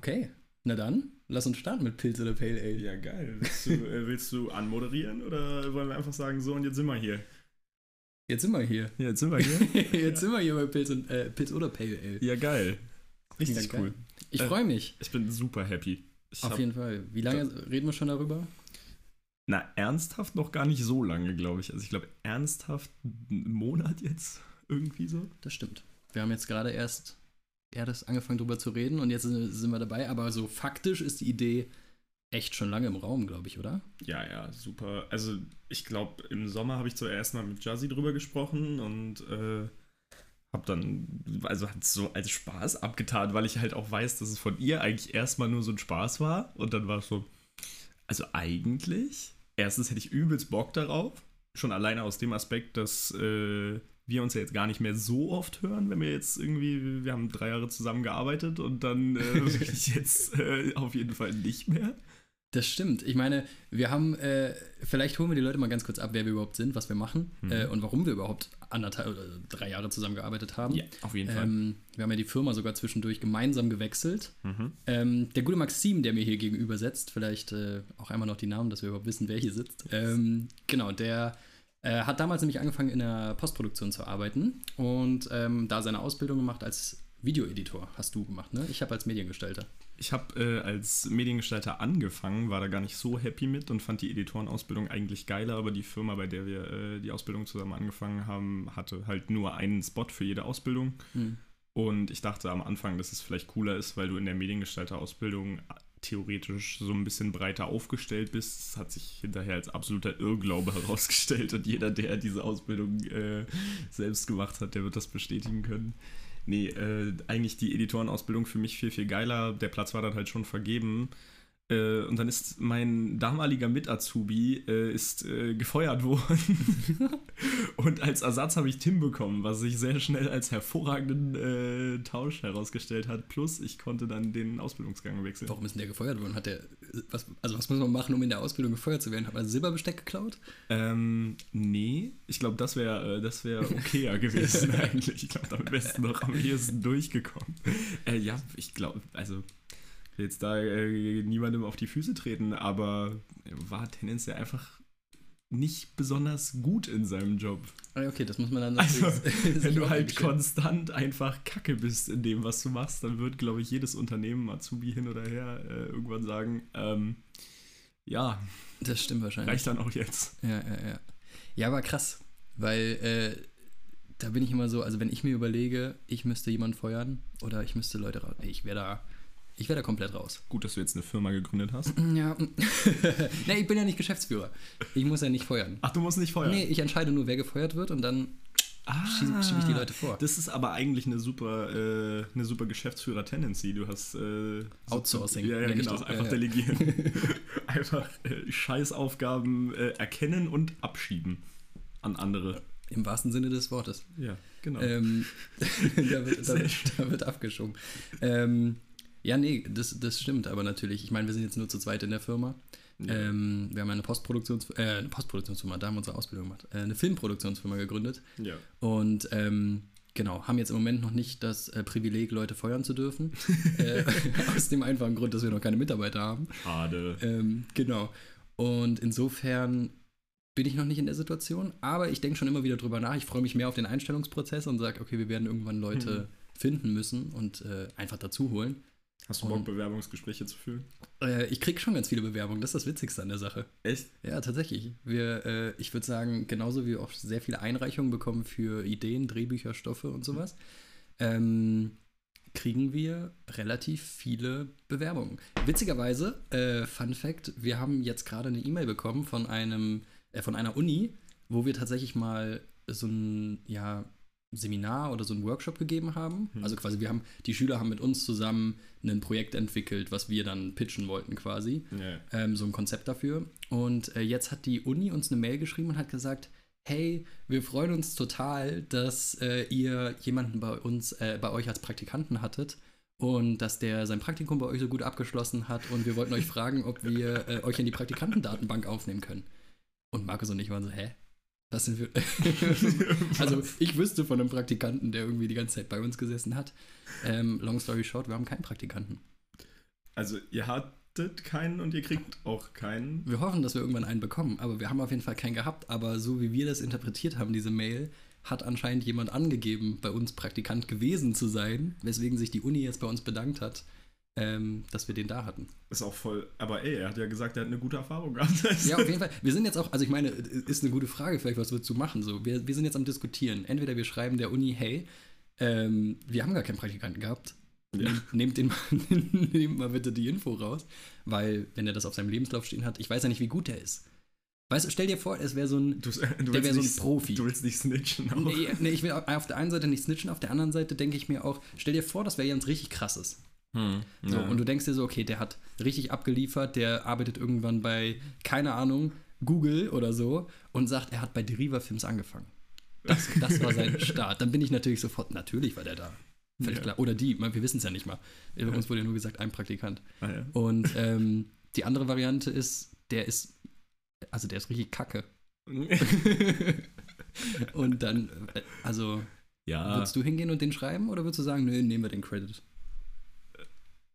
Okay, na dann, lass uns starten mit Pilz oder Pale Ale. Ja, geil. Willst du, äh, willst du anmoderieren oder wollen wir einfach sagen, so und jetzt sind wir hier? Jetzt sind wir hier. Ja, jetzt sind wir hier. Jetzt sind wir hier bei Pilz, und, äh, Pilz oder Pale Ale. Ja, geil. Richtig cool. Ich Äh, freue mich. Ich bin super happy. Ich Auf jeden Fall. Wie lange reden wir schon darüber? Na, ernsthaft noch gar nicht so lange, glaube ich. Also ich glaube, ernsthaft einen Monat jetzt irgendwie so. Das stimmt. Wir haben jetzt gerade erst, erst angefangen darüber zu reden und jetzt sind wir dabei. Aber so faktisch ist die Idee echt schon lange im Raum, glaube ich, oder? Ja, ja, super. Also ich glaube, im Sommer habe ich zuerst mal mit Jazzy drüber gesprochen und äh, habe dann, also hat so als Spaß abgetan, weil ich halt auch weiß, dass es von ihr eigentlich erstmal nur so ein Spaß war. Und dann war es so, also eigentlich, erstens hätte ich übelst Bock darauf. Schon alleine aus dem Aspekt, dass äh, wir uns ja jetzt gar nicht mehr so oft hören, wenn wir jetzt irgendwie, wir haben drei Jahre zusammengearbeitet und dann äh, wirklich jetzt äh, auf jeden Fall nicht mehr. Das stimmt. Ich meine, wir haben, äh, vielleicht holen wir die Leute mal ganz kurz ab, wer wir überhaupt sind, was wir machen Mhm. äh, und warum wir überhaupt anderthalb oder drei Jahre zusammengearbeitet haben. auf jeden Fall. Ähm, wir haben ja die Firma sogar zwischendurch gemeinsam gewechselt. Mhm. Ähm, der gute Maxim, der mir hier gegenüber sitzt, vielleicht äh, auch einmal noch die Namen, dass wir überhaupt wissen, wer hier sitzt. Ähm, genau, der äh, hat damals nämlich angefangen in der Postproduktion zu arbeiten und ähm, da seine Ausbildung gemacht als Videoeditor. Hast du gemacht, ne? Ich habe als Mediengestalter. Ich habe äh, als Mediengestalter angefangen, war da gar nicht so happy mit und fand die Editorenausbildung eigentlich geiler, aber die Firma, bei der wir äh, die Ausbildung zusammen angefangen haben, hatte halt nur einen Spot für jede Ausbildung. Hm. Und ich dachte am Anfang, dass es vielleicht cooler ist, weil du in der Mediengestalter-Ausbildung theoretisch so ein bisschen breiter aufgestellt bist. Das hat sich hinterher als absoluter Irrglaube herausgestellt und jeder, der diese Ausbildung äh, selbst gemacht hat, der wird das bestätigen können. Nee, äh, eigentlich die Editorenausbildung für mich viel, viel geiler. Der Platz war dann halt schon vergeben. Äh, und dann ist mein damaliger Mit-Azubi äh, ist äh, gefeuert worden. und als Ersatz habe ich Tim bekommen, was sich sehr schnell als hervorragenden äh, Tausch herausgestellt hat. Plus, ich konnte dann den Ausbildungsgang wechseln. Warum ist denn der gefeuert worden? Hat der, was, also was muss man machen, um in der Ausbildung gefeuert zu werden? Hat man Silberbesteck geklaut? Ähm, nee, ich glaube, das wäre äh, das wär okayer gewesen eigentlich. Ich glaube, damit wärst du noch am ehesten durchgekommen. Äh, ja, ich glaube, also will jetzt da äh, niemandem auf die Füße treten, aber er war tendenziell einfach nicht besonders gut in seinem Job. Ah, okay, das muss man dann Also, Wenn du halt konstant einfach kacke bist in dem, was du machst, dann wird, glaube ich, jedes Unternehmen, Azubi hin oder her, äh, irgendwann sagen, ähm, ja, Das stimmt wahrscheinlich. reicht dann auch jetzt. Ja, ja, ja. Ja, aber krass, weil äh, da bin ich immer so, also wenn ich mir überlege, ich müsste jemanden feuern oder ich müsste Leute raus, ich wäre da, ich wäre da komplett raus. Gut, dass du jetzt eine Firma gegründet hast. Ja, nee, ich bin ja nicht Geschäftsführer. Ich muss ja nicht feuern. Ach, du musst nicht feuern. Nee, ich entscheide nur, wer gefeuert wird und dann ah, schiebe schieb ich die Leute vor. Das ist aber eigentlich eine super, äh, eine super Geschäftsführer-Tendency. Du hast äh, so- Outsourcing, Ja, ja, genau. das. Einfach Ja, delegieren. einfach äh, Scheißaufgaben äh, erkennen und abschieben an andere. Im wahrsten Sinne des Wortes. Ja, genau. Ähm, da, wird, da, da wird abgeschoben. Ähm, ja, nee, das, das stimmt, aber natürlich. Ich meine, wir sind jetzt nur zu zweit in der Firma. Ja. Ähm, wir haben eine, Postproduktions äh, eine Postproduktionsfirma, da haben wir unsere Ausbildung gemacht, äh, eine Filmproduktionsfirma gegründet. ja. Und ähm, genau, haben jetzt im Moment noch nicht das äh, Privileg, Leute feuern zu dürfen. äh, aus dem einfachen Grund, dass wir noch keine Mitarbeiter haben. Schade. Ähm, genau. Und insofern bin ich noch nicht in der Situation, aber ich denke schon immer wieder drüber nach. Ich freue mich mehr auf den Einstellungsprozess und sage, okay, wir werden irgendwann Leute finden müssen und äh, einfach dazu holen. Hast du Bock, Bewerbungsgespräche zu führen? Äh, ich kriege schon ganz viele Bewerbungen, das ist das Witzigste an der Sache. Echt? Ja, tatsächlich. Wir, äh, ich würde sagen, genauso wie wir auch sehr viele Einreichungen bekommen für Ideen, Drehbücher, Stoffe und sowas, ähm, kriegen wir relativ viele Bewerbungen. Witzigerweise, äh, Fun Fact, wir haben jetzt gerade eine E-Mail bekommen von einem, äh, von einer Uni, wo wir tatsächlich mal so ein, ja, Seminar oder so ein Workshop gegeben haben. Hm. Also quasi, wir haben, die Schüler haben mit uns zusammen ein Projekt entwickelt, was wir dann pitchen wollten quasi Ja. ähm, so ein Konzept dafür. Und äh, jetzt hat die Uni uns eine Mail geschrieben und hat gesagt, hey, wir freuen uns total, dass äh, ihr jemanden bei uns, äh, bei euch als Praktikanten hattet und dass der sein Praktikum bei euch so gut abgeschlossen hat und wir wollten euch fragen, ob wir äh, euch in die Praktikantendatenbank aufnehmen können. Und Markus und ich waren so, hä? Was sind wir? also ich wüsste von einem Praktikanten, der irgendwie die ganze Zeit bei uns gesessen hat. Ähm, long story short, wir haben keinen Praktikanten. Also ihr hattet keinen und ihr kriegt auch keinen. Wir hoffen, dass wir irgendwann einen bekommen, aber wir haben auf jeden Fall keinen gehabt. Aber so wie wir das interpretiert haben, diese Mail, hat anscheinend jemand angegeben, bei uns Praktikant gewesen zu sein, weswegen sich die Uni jetzt bei uns bedankt hat, ähm, dass wir den da hatten. Ist auch voll. Aber ey, er hat ja gesagt, er hat eine gute Erfahrung gehabt. Ja, auf jeden Fall. Wir sind jetzt auch, also ich meine, ist eine gute Frage, vielleicht, was würdest du machen? So, wir, wir sind jetzt am Diskutieren. Entweder wir schreiben der Uni, hey, ähm, wir haben gar keinen Praktikanten gehabt. Ja. Nehmt, den mal, nehmt mal bitte die Info raus, weil, wenn er das auf seinem Lebenslauf stehen hat, ich weiß ja nicht, wie gut er ist. Weißt du, stell dir vor, es wäre so ein, Du, du der willst wäre so ein Profi. Du willst nicht snitchen. Auch. Nee, nee, ich will auf der einen Seite nicht snitchen, auf der anderen Seite denke ich mir auch, stell dir vor, das wäre jemand richtig krasses. Hm, So, ja. Und du denkst dir so, okay, der hat richtig abgeliefert, der arbeitet irgendwann bei, keine Ahnung, Google oder so und sagt, er hat bei Deriva Films angefangen. Das, das war sein Start. Dann bin ich natürlich sofort, natürlich war der da. Völlig Ja. klar. Oder die, wir wissen es ja nicht mal. Bei uns wurde ja nur gesagt, ein Praktikant. Ah. Und ähm, die andere Variante ist, der ist, also der ist richtig kacke. und dann, äh, also, ja, würdest du hingehen und den schreiben oder würdest du sagen, nö, nehmen wir den Credit?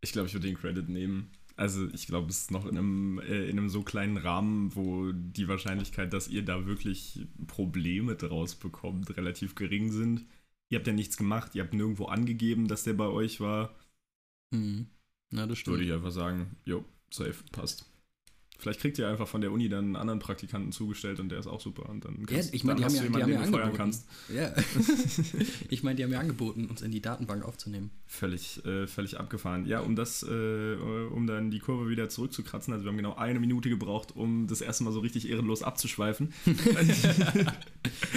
Ich glaube, ich würde den Credit nehmen. Also ich glaube, es ist noch in einem, äh, in einem so kleinen Rahmen, wo die Wahrscheinlichkeit, dass ihr da wirklich Probleme draus bekommt, relativ gering sind. Ihr habt ja nichts gemacht, ihr habt nirgendwo angegeben, dass der bei euch war. Hm. Na, das stimmt. Würde ich einfach sagen, jo, safe, passt. Vielleicht kriegt ihr einfach von der Uni dann einen anderen Praktikanten zugestellt und der ist auch super. Und dann, Ja, kannst, ich meine, die dann haben hast ja, du ja jemanden, den du feuern kannst. Ja. ich meine, die haben ja angeboten, uns in die Datenbank aufzunehmen. Völlig, äh, völlig abgefahren. Ja, um das, äh, um dann die Kurve wieder zurückzukratzen, also wir haben genau eine Minute gebraucht, um das erste Mal so richtig ehrenlos abzuschweifen.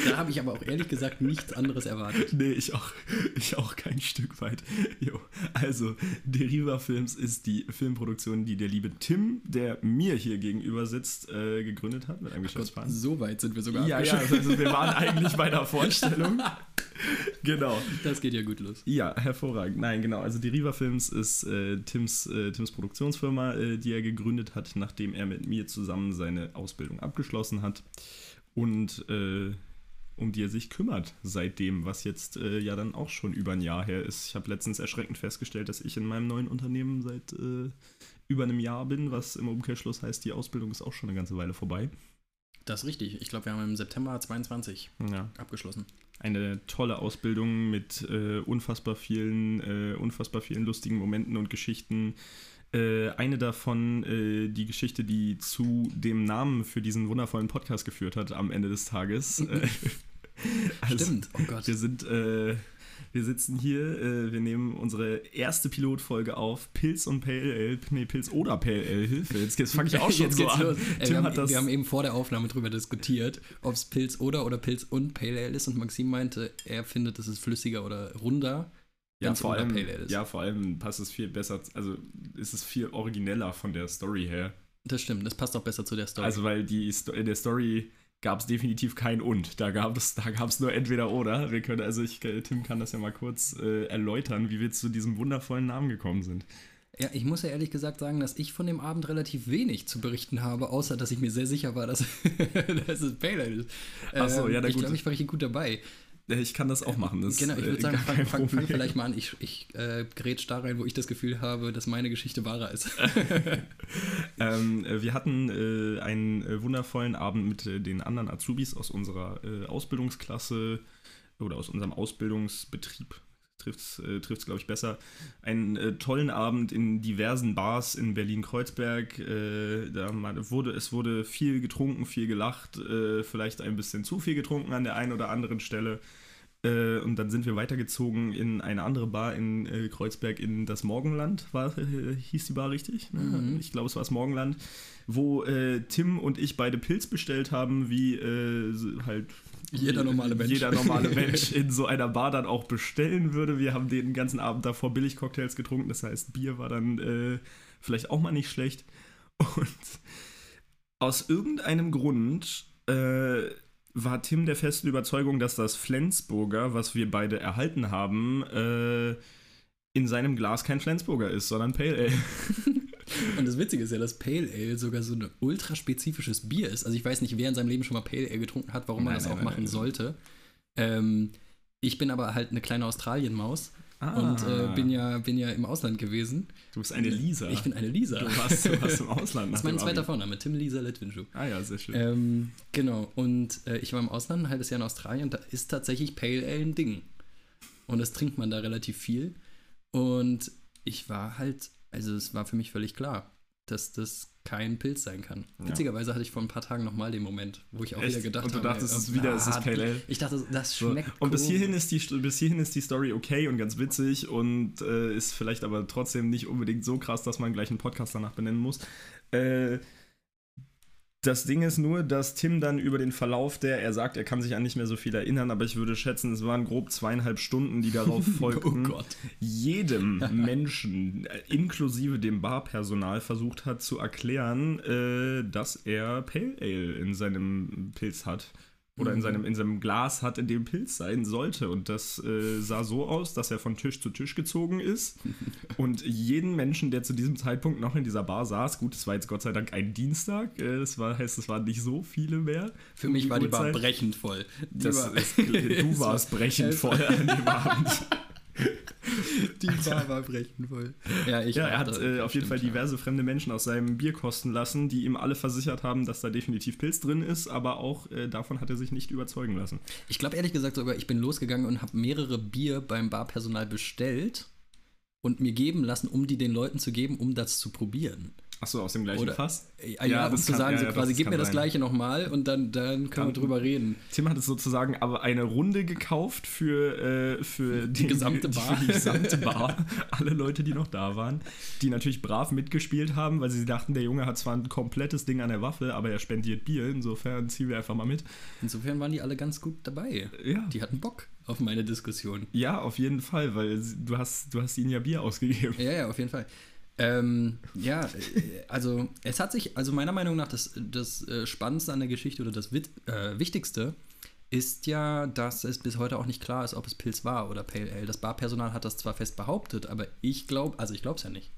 Da habe ich aber auch ehrlich gesagt nichts anderes erwartet. nee, ich auch, ich auch kein Stück weit. Jo, also, Deriva Films ist die Filmproduktion, die der liebe Tim, der mir hier gegenüber sitzt, äh, gegründet hat mit einem Geschäftspartner. so weit sind wir sogar Ja, ja, abgeschlossen. also wir waren eigentlich bei der Vorstellung. genau. Das geht ja gut los. Ja, hervorragend. Nein, genau. Also Deriva Films ist äh, Tims, äh, Tims Produktionsfirma, äh, die er gegründet hat, nachdem er mit mir zusammen seine Ausbildung abgeschlossen hat und äh, um die er sich kümmert seitdem, was jetzt äh, ja dann auch schon über ein Jahr her ist. Ich habe letztens erschreckend festgestellt, dass ich in meinem neuen Unternehmen seit äh, über einem Jahr bin, was im Umkehrschluss heißt, die Ausbildung ist auch schon eine ganze Weile vorbei. Das ist richtig. Ich glaube, wir haben im September 22 Ja. abgeschlossen. eine tolle Ausbildung mit äh, unfassbar vielen, äh, unfassbar vielen lustigen Momenten und Geschichten. Äh, eine davon, äh, die Geschichte, die zu dem Namen für diesen wundervollen Podcast geführt hat am Ende des Tages. Äh, also, Stimmt. Oh Gott. Wir sind, äh, wir sitzen hier, äh, wir nehmen unsere erste Pilotfolge auf. Pilz und Pale Ale, nee, Pilz oder Pale Ale, Hilfe, jetzt, jetzt fange ich auch schon Jetzt so an. los. Tim wir, haben, hat das, wir haben eben vor der Aufnahme drüber diskutiert, ob es Pilz oder oder Pilz und Pale Ale ist. Und Maxim meinte, er findet, es ist flüssiger oder runder. Ja, vor allem, Pale Ale ist. ja, vor allem passt es viel besser, also ist es viel origineller von der Story her. Das stimmt, das passt auch besser zu der Story. Also, weil die in der Story gab es definitiv kein Und. Da gab es da gab's nur entweder oder. Wir können, also ich, äh, Tim kann das ja mal kurz äh, erläutern, wie wir zu diesem wundervollen Namen gekommen sind. Ja, ich muss ja ehrlich gesagt sagen, dass ich von dem Abend relativ wenig zu berichten habe, außer dass ich mir sehr sicher war, dass, dass es Ale ist. Ach so, ja, na ich gut. glaube, ich war richtig gut dabei. Äh, Ich kann das auch machen. Das, genau, ich äh, würde sagen, fang, fang, Problem. vielleicht mal an. Ich, ich äh, grätsch da rein, wo ich das Gefühl habe, dass meine Geschichte wahrer ist. Ähm, äh, wir hatten äh, einen äh, wundervollen Abend mit äh, den anderen Azubis aus unserer äh, Ausbildungsklasse oder aus unserem Ausbildungsbetrieb. Trifft es, äh, glaube ich, besser. Einen äh, tollen Abend in diversen Bars in Berlin-Kreuzberg. Äh, wurde, es wurde viel getrunken, viel gelacht, äh, vielleicht ein bisschen zu viel getrunken an der einen oder anderen Stelle. Äh, und dann sind wir weitergezogen in eine andere Bar in äh, Kreuzberg, in das Morgenland, war, äh, hieß die Bar richtig? Ne? Mhm. Ich glaube, es war das Morgenland, wo äh, Tim und ich beide Pilz bestellt haben, wie äh, halt Jeder normale Mensch. jeder normale Mensch in so einer Bar dann auch bestellen würde. Wir haben den ganzen Abend davor Billig-Cocktails getrunken, das heißt, Bier war dann äh, vielleicht auch mal nicht schlecht. Und aus irgendeinem Grund war Tim der festen Überzeugung, dass das Flensburger, was wir beide erhalten haben, äh, in seinem Glas kein Flensburger ist, sondern Pale Ale. Und das Witzige ist ja, dass Pale Ale sogar so ein ultraspezifisches Bier ist. Also ich weiß nicht, wer in seinem Leben schon mal Pale Ale getrunken hat, warum man Nein, das nein, auch nein, machen sollte. Ähm, ich bin aber halt eine kleine Australienmaus und äh, bin, ja, bin ja im Ausland gewesen. Du bist eine Lisa. Ich bin eine Lisa. Du warst, du warst im Ausland. das ist mein zweiter Vorname, Tim Lisa Letwinschuh. Ah ja, sehr schön. Ähm, genau, und äh, ich war im Ausland, ein halbes Jahr in Australien, da ist tatsächlich Pale Ale ein Ding. Und das trinkt man da relativ viel. Und ich war halt, also es war für mich völlig klar, dass das kein Pilz sein kann. Ja. Witzigerweise hatte ich vor ein paar Tagen nochmal den Moment, wo ich auch Echt? wieder gedacht Und du habe. dachtest, ey, es ist wieder- es ist Pale Ale? Ich dachte, das So. schmeckt Und bis hierhin, ist die, bis hierhin ist die Story okay und ganz witzig und äh, ist vielleicht aber trotzdem nicht unbedingt so krass, dass man gleich einen Podcast danach benennen muss. Äh, das Ding ist nur, dass Tim dann über den Verlauf der, er sagt, er kann sich an nicht mehr so viel erinnern, aber ich würde schätzen, es waren grob zweieinhalb Stunden, die darauf folgten, Oh Gott. jedem Menschen, äh, inklusive dem Barpersonal, versucht hat zu erklären, äh, dass er Pale Ale in seinem Pilz hat. Oder in Mhm. seinem, in seinem Glas hat, in dem Pilz sein sollte. Und das äh, sah so aus, dass er von Tisch zu Tisch gezogen ist. und jeden Menschen, der zu diesem Zeitpunkt noch in dieser Bar saß, gut, es war jetzt Gott sei Dank ein Dienstag, äh, das war, heißt, es waren nicht so viele mehr. Für mich war die Bar Uhrzeit. brechend voll. Die Das war, ist, du warst brechend es- voll an dem Abend. Die Bar war brechend voll. Ja, ich Ja, er hat äh, auf jeden stimmt, Fall ja. diverse fremde Menschen aus seinem Bier kosten lassen, die ihm alle versichert haben, dass da definitiv Pilz drin ist, aber auch äh, davon hat er sich nicht überzeugen lassen. Ich glaube ehrlich gesagt sogar, ich bin losgegangen und habe mehrere Bier beim Barpersonal bestellt und mir geben lassen, um die den Leuten zu geben, um das zu probieren. Achso, aus dem gleichen Oder- Fass? Ja, Ja, um das zu kann- sagen, ja, so ja, quasi, das gib mir das sein. gleiche nochmal und dann, dann können Kann- wir drüber reden. Tim hat es sozusagen aber eine Runde gekauft für, äh, für die gesamte Bar. Für die gesamte Bar. Alle Leute, die noch da waren, die natürlich brav mitgespielt haben, weil sie dachten, der Junge hat zwar ein komplettes Ding an der Waffe, aber er spendiert Bier. Insofern ziehen wir einfach mal mit. Insofern waren die alle ganz gut dabei. Ja. Die hatten Bock auf meine Diskussion. Ja, auf jeden Fall, weil du hast, du hast ihnen ja Bier ausgegeben. Ja, ja, auf jeden Fall. Ähm, ja, äh, also es hat sich, also meiner Meinung nach, das, das äh, Spannendste an der Geschichte oder das Wit äh, Wichtigste ist ja, dass es bis heute auch nicht klar ist, ob es Pilz war oder Pale Ale. Das Barpersonal hat das zwar fest behauptet, aber ich glaube, also ich glaube es ja nicht.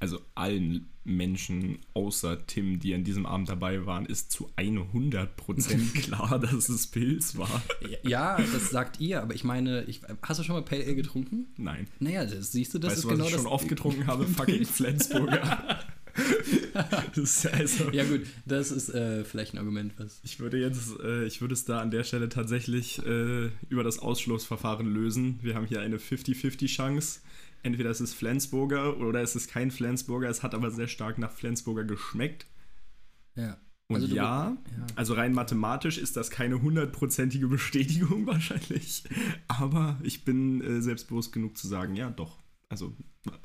Also allen Menschen außer Tim, die an diesem Abend dabei waren, ist zu 100% klar, dass es Pilz war. Ja, das sagt ihr, aber ich meine, ich, hast du schon mal Pale Ale getrunken? Nein. Naja, das, siehst du, das weißt ist du, was genau ich das. schon oft getrunken habe? Fucking Flensburger. also, Ja gut, das ist äh, vielleicht ein Argument, was. ich würde jetzt, äh, ich würde es da an der Stelle tatsächlich äh, über das Ausschlussverfahren lösen. Wir haben hier eine 50-50 Chance. Entweder es ist Flensburger oder es ist kein Flensburger. Es hat aber sehr stark nach Flensburger geschmeckt. Ja. Und Also ja, ja. also rein mathematisch ist das keine hundertprozentige Bestätigung wahrscheinlich. Aber ich bin äh, selbstbewusst genug zu sagen, ja, doch. Also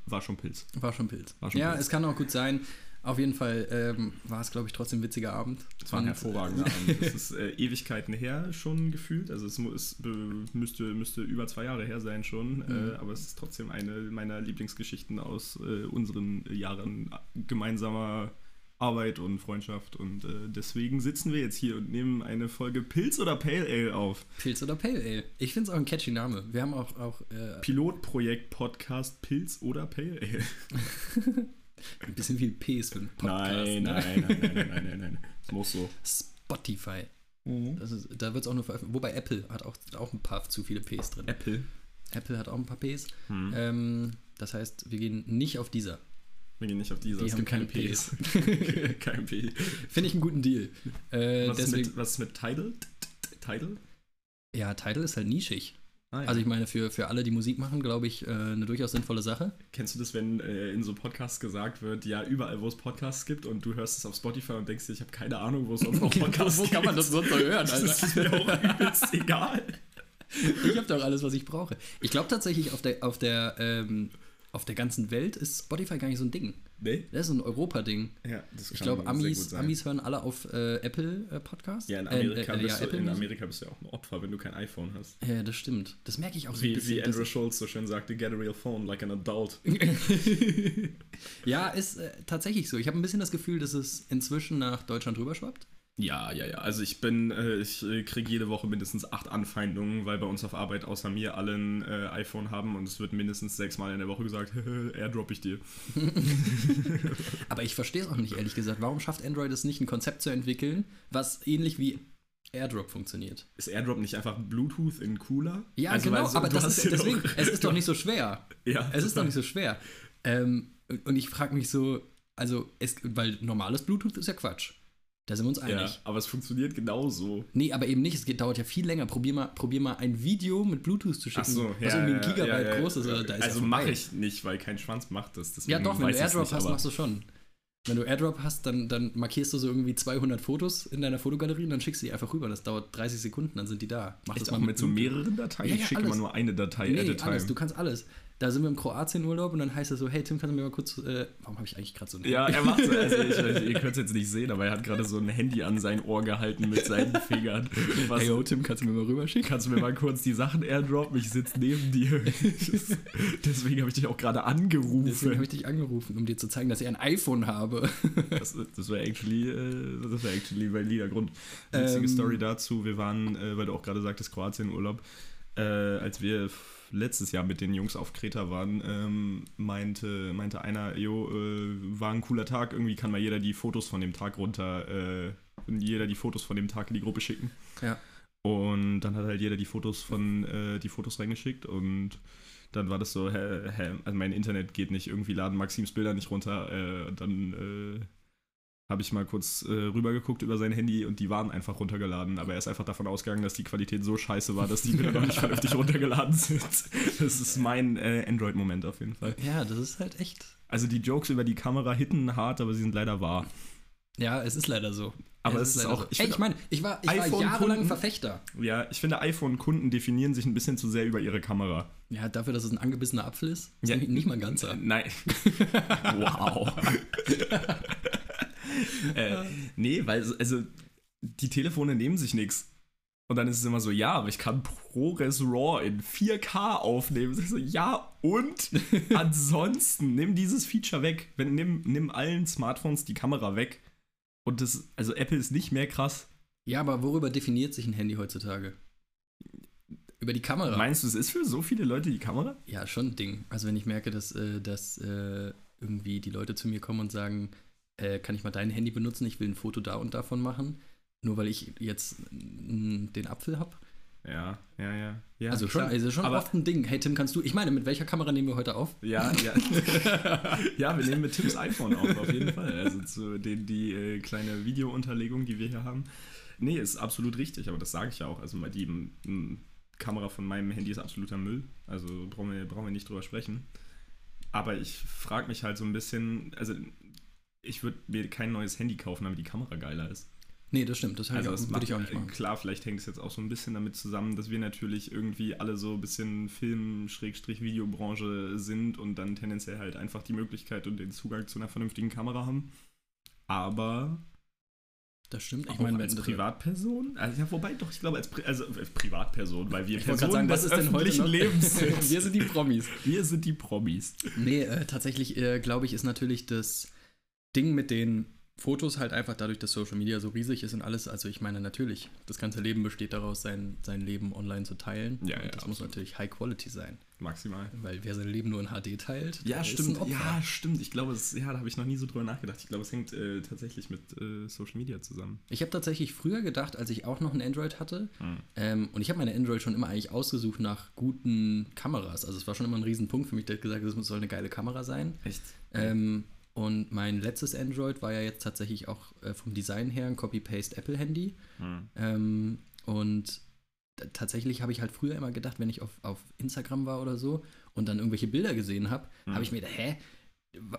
war schon Pilz. War schon Pilz. War schon ja, Pilz. es kann auch gut sein. Auf jeden Fall ähm, war es, glaube ich, trotzdem ein witziger Abend. Das war ein hervorragender Abend. Das ist äh, Ewigkeiten her schon gefühlt. Also es, es äh, müsste, müsste über zwei Jahre her sein schon. Äh, Mhm. aber es ist trotzdem eine meiner Lieblingsgeschichten aus äh, unseren Jahren gemeinsamer Arbeit und Freundschaft. Und äh, deswegen sitzen wir jetzt hier und nehmen eine Folge Pilz oder Pale Ale auf. Pilz oder Pale Ale. Ich finde es auch ein catchy Name. Wir haben auch, auch äh, Pilotprojekt Podcast Pilz oder Pale Ale. ein bisschen viel Ps für einen Podcast. nein, ne? nein, nein, nein, nein, nein, nein, nein. Muss so. Spotify. Das ist, da wird es auch nur veröffentlicht. Wobei Apple hat auch, auch ein paar zu viele Ps drin. Apple. Apple hat auch ein paar Ps. Hm. Ähm, das heißt, wir gehen nicht auf dieser. Wir gehen nicht auf diese. Die es haben keine keine Ps. kein P. Finde ich einen guten Deal. Äh, Was ist, deswegen, mit, was ist mit Tidal? Tidal? ja, Title ist halt nischig. Ah, ja. Also ich meine, für, für alle, die Musik machen, glaube ich, äh, eine durchaus sinnvolle Sache. Kennst du das, wenn äh, in so Podcasts gesagt wird, ja, überall, wo es Podcasts gibt und du hörst es auf Spotify und denkst dir, ich habe keine Ahnung, wo es sonst noch Podcasts Wo kann man das sonst noch hören, Das Alter? ist mir auch übelst egal. Ich habe doch alles, was ich brauche. Ich glaube tatsächlich, auf der, auf, der, ähm, auf der ganzen Welt ist Spotify gar nicht so ein Ding. Nee? Das ist ein Europa-Ding. Ja, das Ich glaube, Amis. Amis hören alle auf äh, Apple äh, Podcasts. Ja, in Äh, Amerika, äh, bist ja, du, in. Amerika bist du ja auch ein Opfer, wenn du kein iPhone hast. Ja, das stimmt. Das merke ich auch so ein Wie, bisschen. wie Andrew Schultz so schön sagte, get a real phone like an adult. ja, ist äh, tatsächlich so. Ich habe ein bisschen das Gefühl, dass es inzwischen nach Deutschland rüberschwappt. Ja, ja, ja. Also ich bin, äh, ich äh, kriege jede Woche mindestens acht Anfeindungen, weil bei uns auf Arbeit außer mir alle ein äh, iPhone haben und es wird mindestens sechsmal in der Woche gesagt, airdrop ich dir. Aber ich verstehe es auch nicht, ehrlich gesagt. Warum schafft Android es nicht, ein Konzept zu entwickeln, was ähnlich wie AirDrop funktioniert. Ist AirDrop nicht einfach Bluetooth in cooler? Ja, Also, genau, du, aber das ist deswegen, doch- es ist doch nicht so schwer. Ja, Es ist doch nicht so schwer. Ähm, und ich frage mich so, also, es, weil normales Bluetooth ist ja Quatsch. Da sind wir uns Ja, einig. aber es funktioniert genauso. Nee, aber eben nicht. Es geht, dauert ja viel länger. Probier mal, probier mal ein Video mit Bluetooth zu schicken, was irgendwie ein Gigabyte groß ist. Also, da ist also ja mache ich nicht, weil kein Schwanz macht das. Ja, deswegen doch, wenn du AirDrop nicht, hast, machst du schon. Wenn du AirDrop hast, dann, dann markierst du so irgendwie 200 Fotos in deiner Fotogalerie und dann schickst du die einfach rüber. Das dauert 30 Sekunden, dann sind die da. Mach Echt das auch mal mit so Bluetooth. mehreren Dateien? Ja, ich ja, schicke immer nur eine Datei Nee, at a time. alles, du kannst alles. Da sind wir im Kroatien-Urlaub und dann heißt es so, hey Tim, kannst du mir mal kurz, äh, warum habe ich eigentlich gerade so ein Ja, er macht so. Also ich, weiß, ihr könnt es jetzt nicht sehen, aber er hat gerade so ein Handy an sein Ohr gehalten mit seinen Fingern. Was, Hey yo, Tim, kannst du mir mal rüberschicken? Kannst du mir mal kurz die Sachen airdroppen? Ich sitze neben dir. Deswegen habe ich dich auch gerade Deswegen angerufen. habe ich dich angerufen, um dir zu zeigen, dass ich ein iPhone habe. Das, das wäre actually, äh, das wär actually valider Grund. Witzige Ähm. Story dazu. Wir waren, äh, weil du auch gerade sagtest, Kroatien-Urlaub. Äh, als wir letztes Jahr mit den Jungs auf Kreta waren, ähm, meinte, meinte einer, jo, äh, war ein cooler Tag, irgendwie kann mal jeder die Fotos von dem Tag runter, äh, jeder die Fotos von dem Tag in die Gruppe schicken. Ja. Und dann hat halt jeder die Fotos von äh, die Fotos reingeschickt und dann war das so, hä, hä, also mein Internet geht nicht, irgendwie laden Maxims Bilder nicht runter. Äh, und dann äh, habe ich mal kurz äh, rübergeguckt über sein Handy und die waren einfach runtergeladen. Aber er ist einfach davon ausgegangen, dass die Qualität so scheiße war, dass die Bilder noch nicht vernünftig runtergeladen sind. Das ist mein äh, Android-Moment auf jeden Fall. Ja, das ist halt echt. Also die Jokes über die Kamera hitten hart, aber sie sind leider wahr. Ja, es ist leider so. Aber es ist leider auch- So. ich Ey, ich meine, ich war, ich war jahrelang Verfechter. Ja, ich finde, iPhone-Kunden definieren sich ein bisschen zu sehr über ihre Kamera. Ja, dafür, dass es ein angebissener Apfel ist. ist Ja. nicht, nicht mal ein ganzer. Nein. wow. äh, nee, weil, also, die Telefone nehmen sich nichts. Und dann ist es immer so, ja, aber ich kann ProRes RAW in 4K aufnehmen. So, ja, und ansonsten nimm dieses Feature weg. Wenn, nimm, nimm allen Smartphones die Kamera weg. Und das, also Apple ist nicht mehr krass. Ja, aber worüber definiert sich ein Handy heutzutage? Über die Kamera. Meinst du, es ist für so viele Leute die Kamera? ja, schon ein Ding. Also wenn ich merke, dass, äh, dass äh, irgendwie die Leute zu mir kommen und sagen, äh, kann ich mal dein Handy benutzen, ich will ein Foto da und davon machen, nur weil ich jetzt den Apfel habe. Ja, ja, ja. ja also schon, klar. also schon aber, oft ein Ding. Hey Tim, kannst du, ich meine, mit welcher Kamera nehmen wir heute auf? Ja, ja. ja, wir nehmen mit Tims iPhone auf, auf jeden Fall. Also zu den, die äh, kleine Videounterlegung, die wir hier haben. Nee, ist absolut richtig, aber das sage ich ja auch. Also mal die m, Kamera von meinem Handy ist absoluter Müll. Also brauchen wir, brauchen wir nicht drüber sprechen. Aber ich frage mich halt so ein bisschen, also ich würde mir kein neues Handy kaufen, damit die Kamera geiler ist. Nee, das stimmt. Das, Also das würde ich auch nicht machen. Klar, vielleicht hängt es jetzt auch so ein bisschen damit zusammen, dass wir natürlich irgendwie alle so ein bisschen Film-Videobranche sind und dann tendenziell halt einfach die Möglichkeit und den Zugang zu einer vernünftigen Kamera haben. Aber Das stimmt. ich meine, als Privatperson, also ja, wobei doch, ich glaube als Pri also, äh, Privatperson, weil wir Ich Personen sagen, was ist denn heute? Lebens sind. Wir sind die Promis. wir sind die Promis. Nee, äh, tatsächlich, äh, glaube ich, ist natürlich das Ding mit den Fotos halt einfach dadurch, dass Social Media so riesig ist und alles. Also ich meine natürlich, das ganze Leben besteht daraus, sein, sein Leben online zu teilen. Ja, und ja, das muss natürlich High Quality sein. Maximal. Weil wer sein Leben nur in HD teilt, Ja, stimmt. ein Opfer. Ja, stimmt. Ich glaube, es, ja, da habe ich noch nie so drüber nachgedacht. Ich glaube, es hängt äh, tatsächlich mit äh, Social Media zusammen. Ich habe tatsächlich früher gedacht, als ich auch noch ein Android hatte, Hm. ähm, und ich habe meine Android schon immer eigentlich ausgesucht nach guten Kameras. Also es war schon immer ein Riesenpunkt für mich, der hat gesagt, es soll eine geile Kamera sein. Echt? Ähm, und mein letztes Android war ja jetzt tatsächlich auch äh, vom Design her ein Copy-Paste-Apple-Handy. Hm. Ähm, und tatsächlich habe ich halt früher immer gedacht, wenn ich auf, auf Instagram war oder so und dann irgendwelche Bilder gesehen habe, Mhm. habe ich mir gedacht, hä,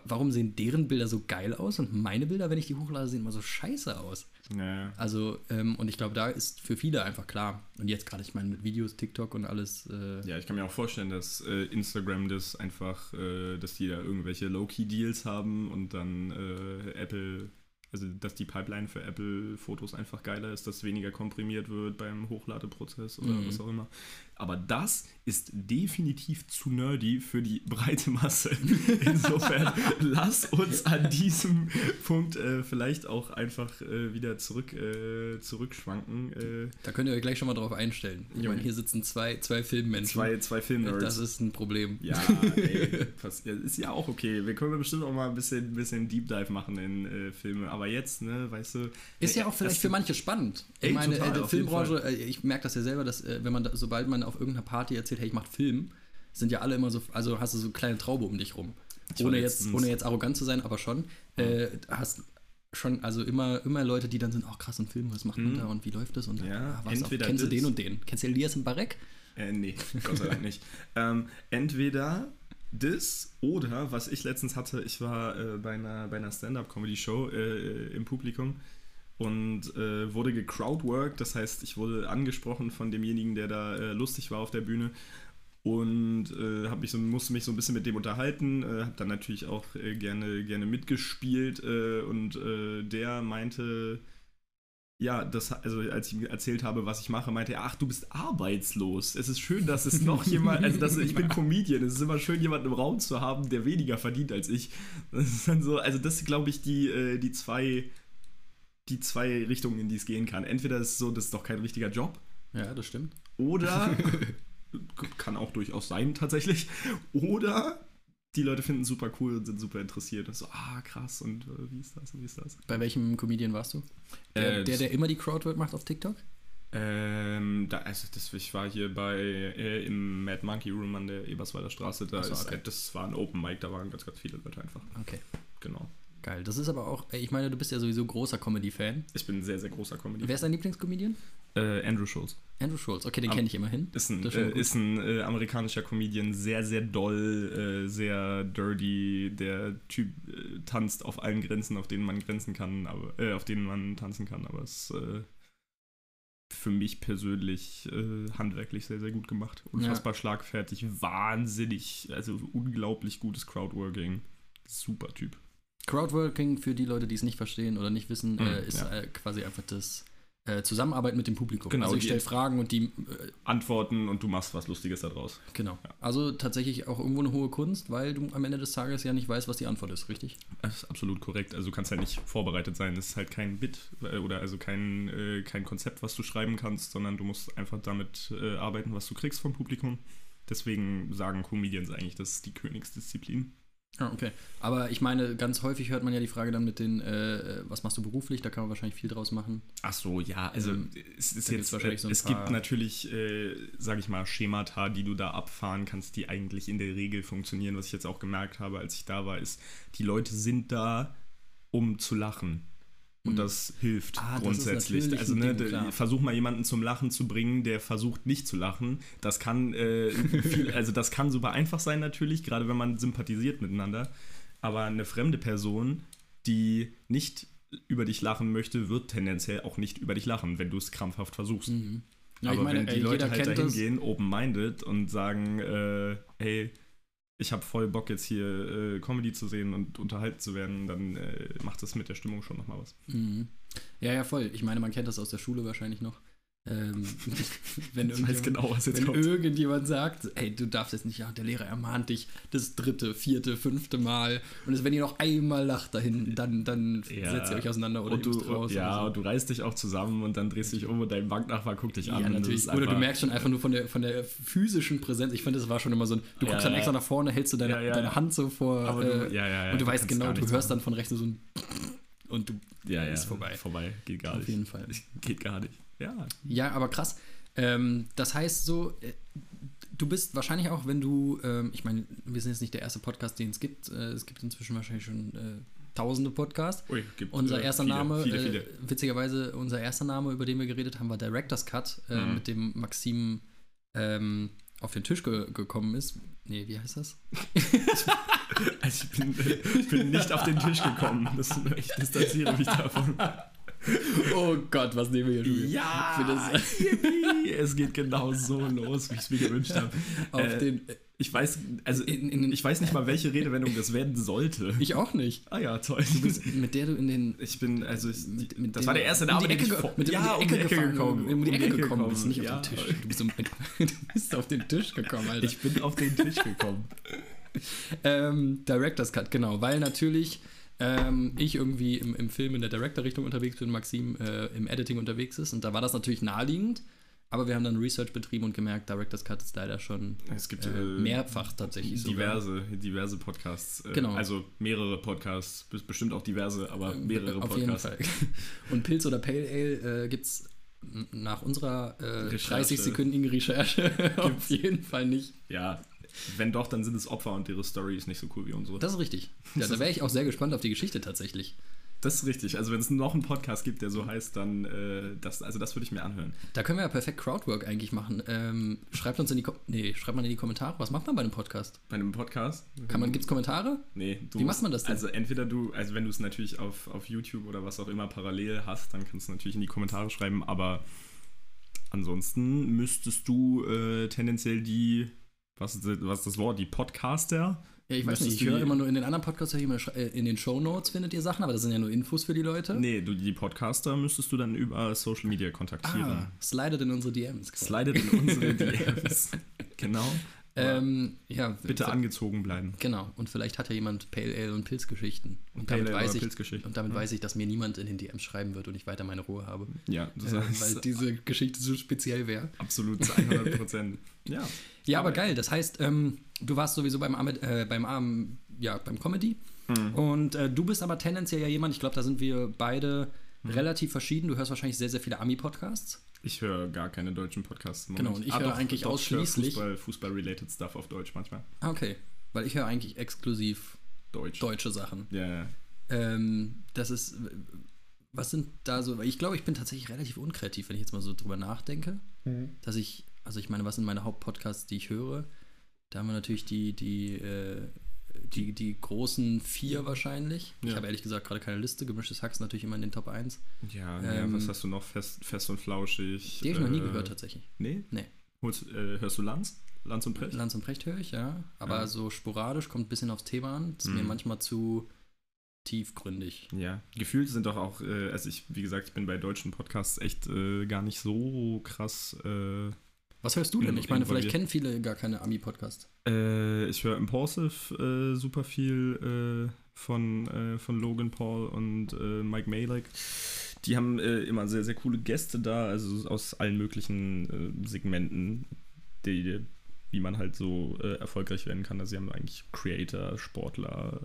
warum sehen deren Bilder so geil aus und meine Bilder, wenn ich die hochlade, sehen immer so scheiße aus. Ja, Also, ähm, und ich glaube, da ist für viele einfach klar. Und jetzt gerade, ich meine, mit Videos, TikTok und alles. Äh, Ja, ich kann mir auch vorstellen, dass äh, Instagram das einfach, äh, dass die da irgendwelche Low-Key-Deals haben und dann äh, Apple, also dass die Pipeline für Apple-Fotos einfach geiler ist, dass weniger komprimiert wird beim Hochladeprozess oder Mhm. was auch immer. Aber das ist definitiv zu nerdy für die breite Masse. Insofern lass uns an diesem Punkt äh, vielleicht auch einfach äh, wieder zurück, äh, zurückschwanken. Äh, Da könnt ihr euch gleich schon mal drauf einstellen. Ich meine, hier sitzen zwei, zwei Filmmenschen. zwei, zwei Filmnerds. das ist ein Problem. Ja, ey, ist ja auch okay. Wir können bestimmt auch mal ein bisschen, bisschen Deep Dive machen in äh, Filme. Aber jetzt, ne, weißt du. Ist ja auch vielleicht für manche spannend. Ich Ey, meine, total, äh, Filmbranche, ich merke das ja selber, dass wenn man, da, sobald man auf irgendeiner Party erzählt, hey, ich mach Film, sind ja alle immer so, also hast du so eine kleine Traube um dich rum. Ich Ohne jetzt, ohne jetzt arrogant zu sein, aber schon. Äh, hast schon, also immer, immer Leute, die dann sind, oh krass, ein Film, was macht man Mhm. da und wie läuft das? Und Ja, ah, was, entweder kennst du den und den? Kennst du Elias Mbarek? Äh, nee, Gott sei Dank nicht. Ähm, entweder das oder, was ich letztens hatte, ich war äh, bei einer, bei einer Stand-Up-Comedy-Show äh, im Publikum und äh, wurde gecrowdworked, das heißt, ich wurde angesprochen von demjenigen, der da äh, lustig war auf der Bühne und äh, mich so, musste mich so ein bisschen mit dem unterhalten, äh, habe dann natürlich auch äh, gerne, gerne mitgespielt äh, und äh, der meinte, ja, das, also als ich ihm erzählt habe, was ich mache, meinte er, ach, du bist arbeitslos. Es ist schön, dass es noch jemand, also dass, ich bin Comedian, es ist immer schön, jemanden im Raum zu haben, der weniger verdient als ich. Das ist dann so, also das sind, glaube ich, die, äh, die zwei, die zwei Richtungen, in die es gehen kann. Entweder ist es so, das ist doch kein richtiger Job, Ja, das stimmt. oder kann auch durchaus sein tatsächlich, oder die Leute finden es super cool und sind super interessiert. Und so, ah, krass, und äh, wie ist das und wie ist das? Bei welchem Comedian warst du? Der, Äh, der, der immer die Crowdwork macht auf TikTok? Ähm, da, also das, ich war hier bei äh, im Mad Monkey Room an der Eberswalder Straße. Da so, ist, okay. das war ein Open Mic, da waren ganz, ganz viele Leute einfach. Okay. Genau. Geil. Das ist aber auch, ich meine, du bist ja sowieso großer Comedy-Fan. Ich bin ein sehr, sehr großer Comedy. Wer ist dein Lieblingscomedian? Äh, Andrew Schulz. Andrew Schulz. Okay, den kenne ich immerhin. Ist ein, ist äh, ist ein äh, amerikanischer Comedian, sehr, sehr doll, äh, sehr dirty. Der Typ äh, tanzt auf allen Grenzen, auf denen man grenzen kann, aber äh, auf denen man tanzen kann, aber es ist für mich persönlich handwerklich sehr, sehr gut gemacht. Unfassbar schlagfertig, wahnsinnig, also unglaublich gutes Crowdworking. Super Typ. Crowdworking, für die Leute, die es nicht verstehen oder nicht wissen, Mhm, äh, ist ja. äh, quasi einfach das äh, Zusammenarbeiten mit dem Publikum. Genau, also ich stelle Fragen und die, äh, Antworten und du machst was Lustiges daraus. genau. Ja. Also tatsächlich auch irgendwo eine hohe Kunst, weil du am Ende des Tages ja nicht weißt, was die Antwort ist, richtig? Das ist absolut korrekt. Also du kannst halt nicht vorbereitet sein. Das ist halt kein Bit äh, oder also kein, äh, kein Konzept, was du schreiben kannst, sondern du musst einfach damit arbeiten, was du kriegst vom Publikum. Deswegen sagen Comedians eigentlich, das ist die Königsdisziplin. Ah, okay. Aber ich meine, ganz häufig hört man ja die Frage dann mit den, äh, was machst du beruflich? Da kann man wahrscheinlich viel draus machen. Ach so, ja, also Ähm, es ist jetzt gibt's wahrscheinlich so ein es gibt natürlich, äh, sage ich mal, Schemata, die du da abfahren kannst, die eigentlich in der Regel funktionieren. Was ich jetzt auch gemerkt habe, als ich da war, ist, die Leute sind da, um zu lachen. Und das hilft Ah, das grundsätzlich. natürlich also ne, Ding, versuch mal jemanden zum Lachen zu bringen, der versucht nicht zu lachen. Das kann äh, viel, also das kann super einfach sein natürlich, gerade wenn man sympathisiert miteinander. Aber eine fremde Person, die nicht über dich lachen möchte, wird tendenziell auch nicht über dich lachen, wenn du es krampfhaft versuchst. Mhm. Ja, Aber ich meine, wenn die ey, Leute jeder halt dahin das. gehen, open-minded und sagen, äh, hey, ich habe voll Bock jetzt hier äh, Comedy zu sehen und unterhalten zu werden, dann äh, macht das mit der Stimmung schon nochmal was. Mhm. Ja, ja, voll. Ich meine, man kennt das aus der Schule wahrscheinlich noch. Ähm, wenn irgendjemand, genau, was jetzt wenn irgendjemand sagt, ey, du darfst jetzt nicht, ja, der Lehrer ermahnt dich das dritte, vierte, fünfte Mal. Und wenn ihr noch einmal lacht dahin, dann, dann Ja. setzt ihr euch auseinander oder Und du, raus. ja, oder und du reißt dich auch zusammen und dann drehst du dich um und dein Banknachbar guckt dich so. an. ja das natürlich. Oder du merkst schon einfach nur von der, von der physischen Präsenz. Ich finde, das war schon immer so ein, du Ja, guckst dann ja. extra nach vorne, hältst du deine, deine. Hand so vor. Äh, du, ja, und du weißt genau, du hörst machen. dann von rechts so ein und du ja, ist vorbei. Vorbei, geht gar Auf nicht. jeden Fall. Geht gar nicht. Ja. Ja, aber krass. Ähm, das heißt so, äh, du bist wahrscheinlich auch, wenn du, ähm, ich meine, wir sind jetzt nicht der erste Podcast, den es gibt. Äh, es gibt inzwischen wahrscheinlich schon äh, tausende Podcasts. Ui, gibt, Unser äh, erster viele, Name, Viele, äh, viele. witzigerweise, unser erster Name, über den wir geredet haben, war Director's Cut, äh, Mhm. mit dem Maxim ähm, auf den Tisch ge gekommen ist. Nee, wie heißt das? Also ich bin, bin nicht auf den Tisch gekommen. Das, ich distanziere mich davon. Oh Gott, was nehmen wir hier schon wieder? Ja, es geht genau so los, wie ich es mir gewünscht habe. Auf Äh, den, Ich weiß, also in, in, ich weiß nicht mal, welche Redewendung das werden sollte. ich auch nicht. Ah ja, toll. Mit der du in den Ich bin, also ich, Mit- mit das war der erste um Name, die Ecke den mit dem ja, um die Ecke gekommen, um die Ecke gekommen, bist nicht ja. auf den Tisch. Du bist, um, du bist auf den Tisch gekommen, Alter. Ich bin auf den Tisch gekommen. ähm, Director's Cut, genau, weil natürlich ähm, ich irgendwie im, im Film in der Director-Richtung unterwegs bin, Maxim äh, im Editing unterwegs ist und da war das natürlich naheliegend. Aber wir haben dann Research betrieben und gemerkt, Director's Cut ist leider schon Es gibt äh, äh, mehrfach tatsächlich sogar. diverse, diverse Podcasts. Äh, Genau. Also mehrere Podcasts, bes- bestimmt auch diverse, aber mehrere Auf Podcasts. jeden Fall. Und Pilz oder Pale Ale äh, gibt es nach unserer äh, Recherche. 30-sekündigen Recherche auf jeden Fall nicht. Ja, wenn doch, dann sind es Opfer und ihre Story ist nicht so cool wie unsere. Das ist richtig. Ja, da wäre ich auch sehr gespannt auf die Geschichte tatsächlich. Das ist richtig. Also wenn es noch einen Podcast gibt, der so heißt, dann äh, das, also das würde ich mir anhören. Da können wir ja perfekt Crowdwork eigentlich machen. Ähm, schreibt uns in die Kom nee, schreibt mal in die Kommentare. Was macht man bei einem Podcast? Bei einem Podcast? Kann man, gibt's Kommentare? Nee, du Wie macht man das denn? Also entweder du, also wenn du es natürlich auf, auf YouTube oder was auch immer parallel hast, dann kannst du natürlich in die Kommentare schreiben, aber ansonsten müsstest du äh, tendenziell die, was ist, das- was ist das Wort, die Podcaster? Ja, ich weiß Müsstest nicht. Ich höre immer nur in den anderen Podcasts, äh, in den Show Notes findet ihr Sachen, aber das sind ja nur Infos für die Leute. Nee, du, die Podcaster müsstest du dann über Social Media kontaktieren. Ah, slidet in unsere DMs. Slidet in unsere DMs. genau. Ähm, ja, Bitte angezogen bleiben. Genau, und vielleicht hat ja jemand Pale Ale und Pilzgeschichten. Und Pale damit, weiß ich, und damit weiß ich, dass mir niemand in den DMs schreiben wird und ich weiter meine Ruhe habe. Ja, das Äh, heißt weil diese Geschichte so speziell wäre. absolut zu 100 Prozent. ja. Ja, aber geil. Das heißt, ähm, du warst sowieso beim, Ahmed, äh, beim, Arm, ja, beim Comedy. Mhm. Und äh, du bist aber tendenziell ja jemand, ich glaube, da sind wir beide Mhm. relativ verschieden. Du hörst wahrscheinlich sehr, sehr viele Ami-Podcasts. Ich höre gar keine deutschen Podcasts. Genau, Moment. und ich höre eigentlich ich höre ausschließlich- Fußball, Fußball-related Stuff auf Deutsch manchmal. Ah, okay. Weil ich höre eigentlich exklusiv Deutsch. deutsche Sachen. Ja, ja. Ähm, das ist, was sind da so, weil ich glaube, ich bin tatsächlich relativ unkreativ, wenn ich jetzt mal so drüber nachdenke, dass ich, also ich meine, was sind meine Hauptpodcasts, die ich höre? Da haben wir natürlich die, die, äh, die, die großen vier wahrscheinlich. Ich Ja. habe ehrlich gesagt gerade keine Liste. Gemischtes Hack ist natürlich immer in den Top 1. Ja, Ähm, ja, was hast du noch? Fest, fest und flauschig. Die habe ich noch nie äh, gehört tatsächlich. Nee? Nee. Holst, äh, hörst du Lanz? Lanz und Precht? Lanz und Precht höre ich, ja. Aber Ja. so sporadisch, kommt ein bisschen aufs Thema an. Ist mir Mhm. manchmal zu tiefgründig. Ja, gefühlt sind doch auch, äh, also ich, wie gesagt, ich bin bei deutschen Podcasts echt äh, gar nicht so krass. Äh, Was hörst du denn? In- Ich meine, vielleicht kennen viele gar keine Ami-Podcasts. äh, ich höre Impulsive äh, super viel äh, von, äh, von Logan Paul und äh, Mike Malek. Die haben äh, immer sehr, sehr coole Gäste da, also aus allen möglichen Segmenten, die, wie man halt so erfolgreich werden kann. Also sie haben eigentlich Creator, Sportler,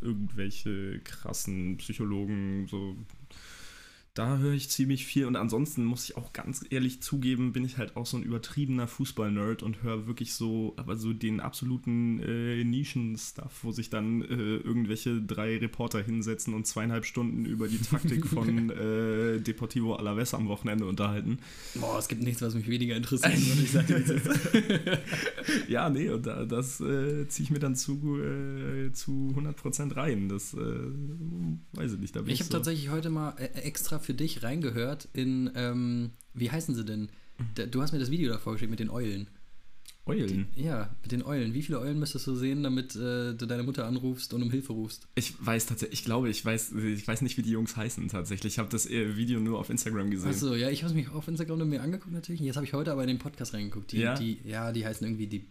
irgendwelche krassen Psychologen, so. Da höre ich ziemlich viel und ansonsten muss ich auch ganz ehrlich zugeben, bin ich halt auch so ein übertriebener Fußball-Nerd und höre wirklich so, aber so den absoluten äh, Nischen-Stuff, wo sich dann äh, irgendwelche drei Reporter hinsetzen und zweieinhalb Stunden über die Taktik von äh, Deportivo Alaves am Wochenende unterhalten. Boah, es gibt nichts, was mich weniger interessiert, würde ich sagen. Ja, nee, und da, das äh, ziehe ich mir dann zu, äh, zu 100% rein. Das äh, weiß ich nicht. Da bin Ich habe so. tatsächlich heute mal äh, extra für dich reingehört in, ähm, wie heißen sie denn? Du hast mir das Video davor geschickt mit den Eulen. Eulen. Ja, mit den Eulen. Wie viele Eulen müsstest du sehen, damit äh, du deine Mutter anrufst und um Hilfe rufst? Ich weiß tatsächlich, ich glaube, ich weiß, ich weiß nicht, wie die Jungs heißen tatsächlich. Ich habe das äh, Video nur auf Instagram gesehen. Achso, ja, ich habe es mich auf Instagram mir angeguckt natürlich. Jetzt habe ich heute aber in den Podcast reingeguckt. Die, Ja? Die, ja, die heißen irgendwie die,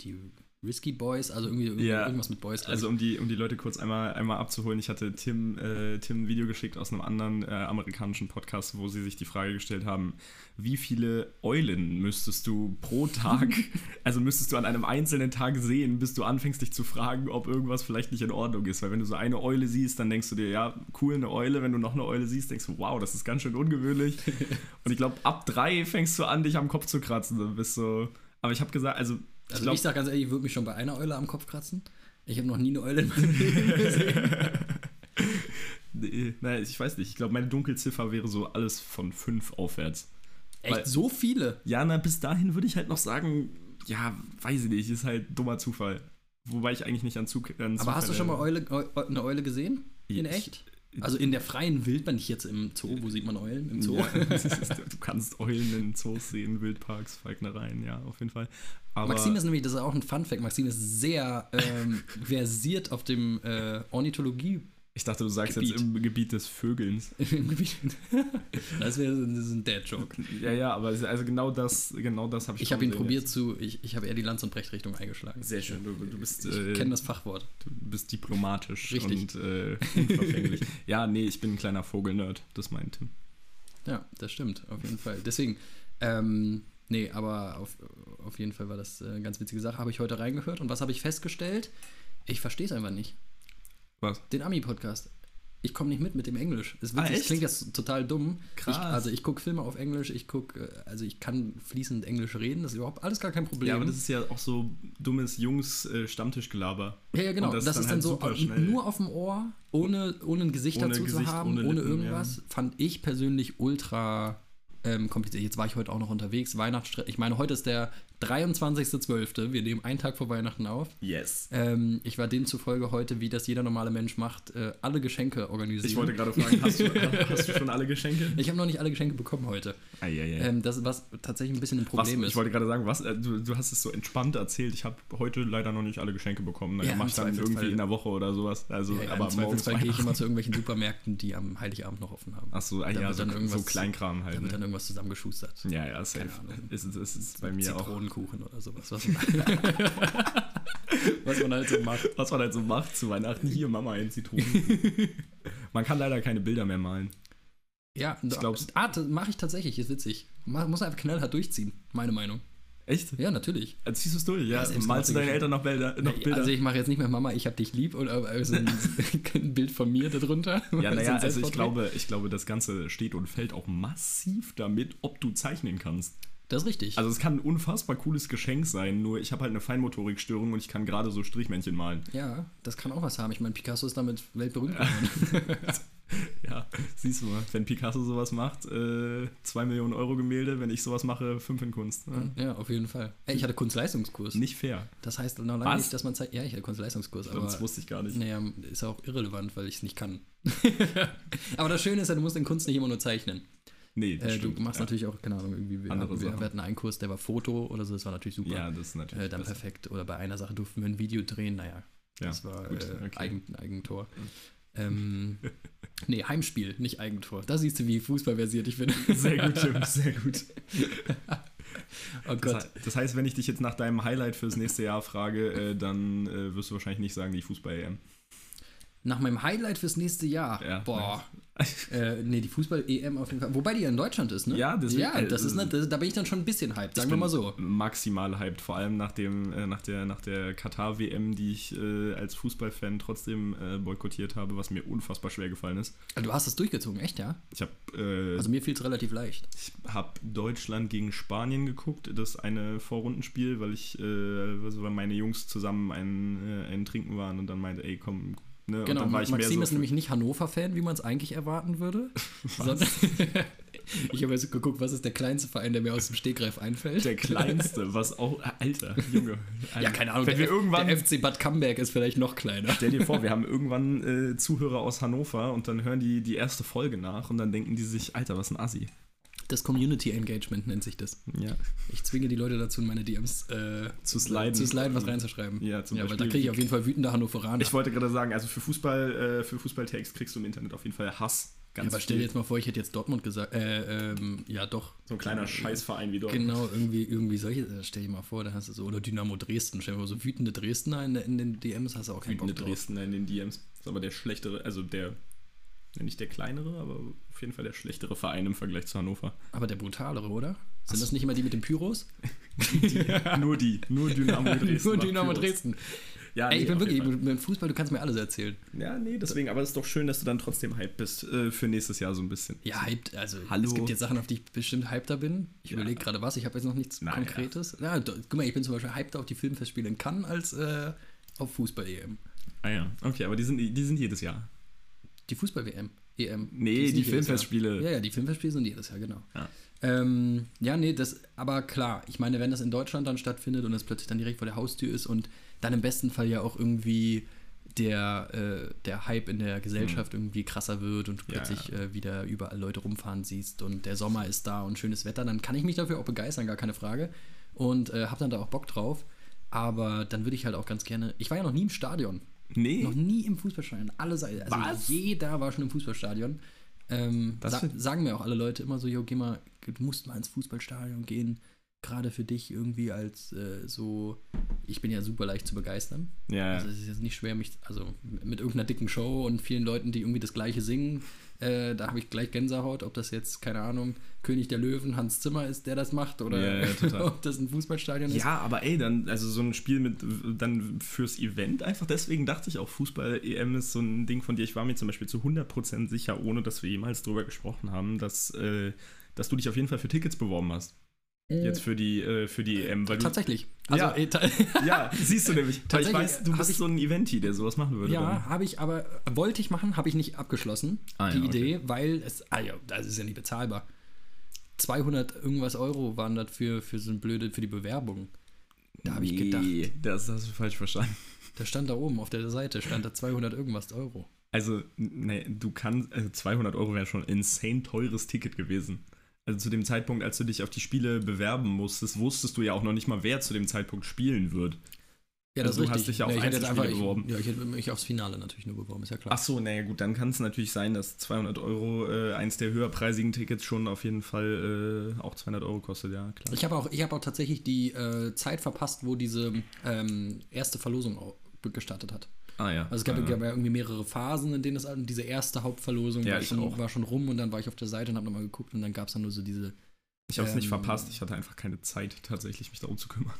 die Risky Boys, also irgendwie, Ja. irgendwas mit Boys. Also um die, um die Leute kurz einmal, einmal abzuholen, ich hatte Tim, äh, Tim ein Video geschickt aus einem anderen äh, amerikanischen Podcast, wo sie sich die Frage gestellt haben, wie viele Eulen müsstest du pro Tag, also müsstest du an einem einzelnen Tag sehen, bis du anfängst dich zu fragen, ob irgendwas vielleicht nicht in Ordnung ist. Weil wenn du so eine Eule siehst, dann denkst du dir, ja, cool, eine Eule. Wenn du noch eine Eule siehst, denkst du, wow, das ist ganz schön ungewöhnlich. Und ich glaube, ab drei fängst du an, dich am Kopf zu kratzen. Du bist so, aber ich habe gesagt, also ich Also glaub- ich sag ganz ehrlich, ich würde mich schon bei einer Eule am Kopf kratzen. Ich habe noch nie eine Eule in meinem Leben gesehen. Nee, nein, ich weiß nicht. Ich glaube, meine Dunkelziffer wäre so alles von fünf aufwärts. Echt Weil- so viele? Ja, na, bis dahin würde ich halt noch sagen, ja, weiß ich nicht, ist halt dummer Zufall. Wobei ich eigentlich nicht an Zug. An Aber hast du schon mal Eule, Eu- eine Eule gesehen? In Ich- echt? Also in der freien Wildbahn, nicht jetzt im Zoo. Wo sieht man Eulen? Im Zoo? Ja, ist- du kannst Eulen in Zoos sehen, Wildparks, Falknereien, ja, auf jeden Fall. Aber Maxim ist nämlich, das ist auch ein Fun-Fact, Maxim ist sehr ähm, versiert auf dem äh, Ornithologie ich dachte, du sagst Gebiet. jetzt im Gebiet des Vögelns. im Gebiet. das wäre ein Dad-Joke. Ja, ja, aber also genau das, genau das habe ich Ich habe ihn probiert jetzt. zu, ich, ich habe eher die Lanz- und Brecht-Richtung eingeschlagen. Sehr schön, du, du bist. Ich äh, kenne das Fachwort. Du bist diplomatisch Richtig. und äh, unverfänglich. ja, nee, ich bin ein kleiner Vogelnerd, das meint Tim. Ja, das stimmt, auf jeden Fall. Deswegen, Ähm, nee, aber auf, auf jeden Fall war das äh, eine ganz witzige Sache. Habe ich heute reingehört und was habe ich festgestellt? Ich verstehe es einfach nicht. Was? Den Ami-Podcast. Ich komme nicht mit mit dem Englisch. Es Ah, klingt jetzt total dumm. Krass. Ich, also ich gucke Filme auf Englisch, ich gucke, also ich kann fließend Englisch reden, das ist überhaupt alles gar kein Problem. Ja, aber das ist ja auch so dummes Jungs-Stammtischgelaber. Ja, ja, genau. Und Das, das ist dann dann halt so super äh, schnell. nur auf dem Ohr, ohne, ohne ein Gesicht Ohne dazu Gesicht, zu haben, ohne ohne, Lippen, irgendwas, fand ich persönlich ultra ähm, kompliziert. Jetzt war ich heute auch noch unterwegs, Weihnachtsstress. Ich meine, heute ist der 23.12. Wir nehmen einen Tag vor Weihnachten auf. Yes. Ähm, ich war demzufolge heute, wie das jeder normale Mensch macht, äh, alle Geschenke organisieren. Ich wollte gerade fragen, hast du, hast du schon alle Geschenke? Ich habe noch nicht alle Geschenke bekommen heute. Eieiei. Ähm, das was tatsächlich ein bisschen ein was, Problem ich ist. wollte gerade sagen, was, äh, du, du hast es so entspannt erzählt. Ich habe heute leider noch nicht alle Geschenke bekommen. Ja, Ja, mach ich dann irgendwie in der Woche oder sowas. Also, Ja, ja, aber Im Zweifelsfall gehe ich immer zu irgendwelchen Supermärkten, die am Heiligabend noch offen haben. Ach so, ah, Da ja, so, dann irgendwas- so Kleinkram halt. Da wird dann Ne? irgendwas zusammengeschustert. Ja, ja, safe. Keine Ahnung. Ist, ist, ist, ist bei mir auch. Zitronenkuchen oder sowas. Was man, was man halt so macht. Was man halt so macht zu Weihnachten. Hier, Mama, ein Zitronen. man kann leider keine Bilder mehr malen. Ja, Ich glaub's. Ah, das mache ich tatsächlich, ist witzig. Ma- Muss einfach knallhart durchziehen, meine Meinung. Echt? Ja, natürlich. Äh, Ziehst du es durch? Ja, Ja, malst du deinen Eltern noch Bilder? Noch Bilder? Also ich mache jetzt nicht mehr Mama, ich hab dich lieb oder also ein, ein Bild von mir darunter. ja, naja, also ich glaube, ich glaube, das Ganze steht und fällt auch massiv damit, ob du zeichnen kannst. Das ist richtig. Also es kann ein unfassbar cooles Geschenk sein, nur ich habe halt eine Feinmotorikstörung und ich kann gerade so Strichmännchen malen. ja, das kann auch was haben. Ich meine, Picasso ist damit weltberühmt geworden. Ja, siehst du mal, wenn Picasso sowas macht, äh, 2 Millionen Euro Gemälde, wenn ich sowas mache, 5 in Kunst. Ne? ja, auf jeden Fall. Ey, ich hatte Kunstleistungskurs. Nicht fair. Das heißt noch lange Was? nicht, dass man zeigt. Ja, ich hatte Kunstleistungskurs, aber. Das wusste ich gar nicht. Naja, ist auch irrelevant, weil ich es nicht kann. aber das Schöne ist ja, du musst in Kunst nicht immer nur zeichnen. Nee, das Äh, du stimmt, machst ja. natürlich auch, keine Ahnung, irgendwie, wir, Andere wir, wir hatten einen Kurs, der war Foto oder so, das war natürlich super. Ja, das ist natürlich äh, dann besser. perfekt. Oder bei einer Sache durften wir ein Video drehen, naja, Ja, das war gut, äh, okay. Eigen, Eigentor. Ähm, nee, Heimspiel, nicht Eigentor. Da siehst du, wie fußballversiert ich bin. Sehr gut, Tim, sehr gut. oh Gott. das heißt, wenn ich dich jetzt nach deinem Highlight fürs nächste Jahr frage, äh, dann äh, wirst du wahrscheinlich nicht sagen, die Fußball-EM. Nach meinem Highlight fürs nächste Jahr. Ja, Boah. Äh, nee, die Fußball-EM auf jeden Fall. Wobei die ja in Deutschland ist, ne? Ja, deswegen- Ja, das ist, äh, ne, das, da bin ich dann schon ein bisschen hyped, sagen wir mal so. Maximal hyped, vor allem nach, dem, äh, nach der, nach der Katar-WM, die ich äh, als Fußballfan trotzdem äh, boykottiert habe, was mir unfassbar schwer gefallen ist. Also, du hast das durchgezogen, echt, ja? Ich habe äh, Also mir fiel es relativ leicht. ich hab Deutschland gegen Spanien geguckt, das eine Vorrundenspiel, weil ich, äh, also weil meine Jungs zusammen ein, äh, ein Trinken waren und dann meinte, ey, komm. Ne? Genau, dann war ich Maxim mehr ist so nämlich nicht Hannover-Fan, wie man es eigentlich erwarten würde. ich habe jetzt geguckt, was ist der kleinste Verein, der mir aus dem Stegreif einfällt. der kleinste, was auch, Alter, Junge. ja, keine Ahnung, Wenn wir F- irgendwann, der FC Bad Camberg ist vielleicht noch kleiner. Stell dir vor, wir haben irgendwann äh, Zuhörer aus Hannover und dann hören die die erste Folge nach und dann denken die sich, Alter, was ein Assi. Das Community Engagement nennt sich das. Ja. Ich zwinge die Leute dazu, in meine DMs äh, Zu sliden. zu sliden, was reinzuschreiben. Ja, zum ja weil da kriege ich auf jeden Fall wütende Hannoveraner. Ich wollte gerade sagen, also für Fußball, äh, für Fußballtext kriegst du im Internet auf jeden Fall Hass. ja, Ganz aber stell dir jetzt mal vor, ich hätte jetzt Dortmund gesagt. Äh, ähm, ja, doch. so ein kleiner Scheißverein wie dort. Genau, irgendwie, irgendwie solche. äh, Stell dir mal vor, da hast du so. Oder Dynamo Dresden. Stell dir mal so wütende Dresdner in, in den DMs hast du auch keinen Wütende Bock drauf. Dresden in den DMs. Ist aber der schlechtere, also der, ja, nicht der kleinere, aber auf jeden Fall der schlechtere Verein im Vergleich zu Hannover. Aber der brutalere, oder? Sind das nicht immer die mit den Pyros? nur die, nur Dynamo Dresden. Nur Dynamo. Dresden. Ja, Ey, ich bin wirklich, mit Fußball, du kannst mir alles erzählen. Ja, nee, deswegen, aber es ist doch schön, dass du dann trotzdem hyped bist äh, für nächstes Jahr so ein bisschen. Ja, hyped, also Hallo? es gibt jetzt Sachen, auf die ich bestimmt hypter bin. Ich Ja. überlege gerade was, ich habe jetzt noch nichts Naja. Konkretes. Ja, guck mal, ich bin zum Beispiel hypter auf die Filmfestspiele in Cannes als äh, auf Fußball-EM. Ah ja, okay, aber die sind, die sind jedes Jahr. Die Fußball-WM. EM. Nee, die jedes Filmfestspiele. Ja, ja, die Filmfestspiele sind jedes Jahr, genau. Ja. Ähm, ja, nee, das, aber klar, ich meine, wenn das in Deutschland dann stattfindet und es plötzlich dann direkt vor der Haustür ist und dann im besten Fall ja auch irgendwie der, äh, der Hype in der Gesellschaft irgendwie krasser wird und du Ja, plötzlich Äh, wieder überall Leute rumfahren siehst und der Sommer ist da und schönes Wetter, dann kann ich mich dafür auch begeistern, gar keine Frage. Und äh, habe dann da auch Bock drauf. Aber dann würde ich halt auch ganz gerne. Ich war ja noch nie im Stadion. Nee, Noch nie im Fußballstadion. Alle Seiten. Also Was? jeder war schon im Fußballstadion. Ähm, Das sa sagen mir auch alle Leute immer so, jo, geh mal, du musst mal ins Fußballstadion gehen. Gerade für dich irgendwie als äh, so, ich bin ja super leicht zu begeistern. Ja, Also es ist jetzt nicht schwer, mich, also mit irgendeiner dicken Show und vielen Leuten, die irgendwie das gleiche singen, äh, da habe ich gleich Gänsehaut, ob das jetzt, keine Ahnung, König der Löwen, Hans Zimmer ist, der das macht, oder Ja, ja, ob das ein Fußballstadion ist. Ja, aber ey, dann, also so ein Spiel mit, dann fürs Event einfach, deswegen dachte ich auch, Fußball-EM ist so ein Ding von dir. Ich war mir zum Beispiel zu 100% sicher, ohne dass wir jemals drüber gesprochen haben, dass, äh, dass du dich auf jeden Fall für Tickets beworben hast. Jetzt für die, äh, für die EM. Weil Tatsächlich. Also, Ja. äh, ja, siehst du nämlich. Weil ich weiß, du bist ich- so ein Eventi, der sowas machen würde. Ja, habe ich aber, wollte ich machen, habe ich nicht abgeschlossen, Ah, die ja, okay. Idee, weil es, ah ja, das ist ja nicht bezahlbar. 200 irgendwas Euro waren das für, für so ein blöde, für die Bewerbung. Da habe ich gedacht, das hast du falsch verstanden. da stand da oben auf der Seite, stand da 200 irgendwas Euro. Also, nee, du kannst, also 200 Euro wäre schon ein insane teures Ticket gewesen. Also zu dem Zeitpunkt, als du dich auf die Spiele bewerben musstest, wusstest du ja auch noch nicht mal, wer zu dem Zeitpunkt spielen wird. Ja, Also du hast dich ja auf jetzt Einzelspiele einfach, beworben. Ich, ja, ich hätte mich aufs Finale natürlich nur beworben, ist ja klar. Ach so, naja gut, dann kann es natürlich sein, dass 200 Euro äh, eins der höherpreisigen Tickets schon auf jeden Fall äh, auch 200 Euro kostet, ja klar. Ich habe auch, ich hab auch tatsächlich die äh, Zeit verpasst, wo diese ähm, erste Verlosung gestartet hat. Ah ja. Also es gab, äh, gab ja irgendwie mehrere Phasen, in denen das diese erste Hauptverlosung Ja, war, schon, war schon rum und dann war ich auf der Seite und habe nochmal geguckt und dann gab es dann nur so diese. ich habe es nicht ähm, verpasst, ich hatte einfach keine Zeit, tatsächlich mich darum zu kümmern.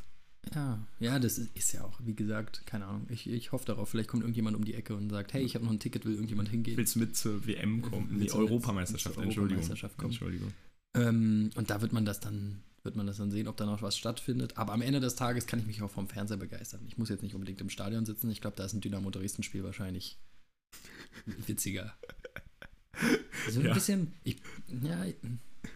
Ja, ja, das ist, ist ja auch, wie gesagt, keine Ahnung. Ich, ich hoffe darauf, vielleicht kommt irgendjemand um die Ecke und sagt, hey, ich habe noch ein Ticket, will irgendjemand hingehen. Willst du mit zur WM kommen? Nee, Europameisterschaft, Entschuldigung. Europameisterschaft kommen? Entschuldigung. Ähm, und da wird man das dann, wird man das dann sehen, ob da noch was stattfindet. Aber am Ende des Tages kann ich mich auch vom Fernseher begeistern. Ich muss jetzt nicht unbedingt im Stadion sitzen. Ich glaube, da ist ein Dynamo Dresden-Spiel wahrscheinlich witziger. So ein Ja. bisschen, ich, ja,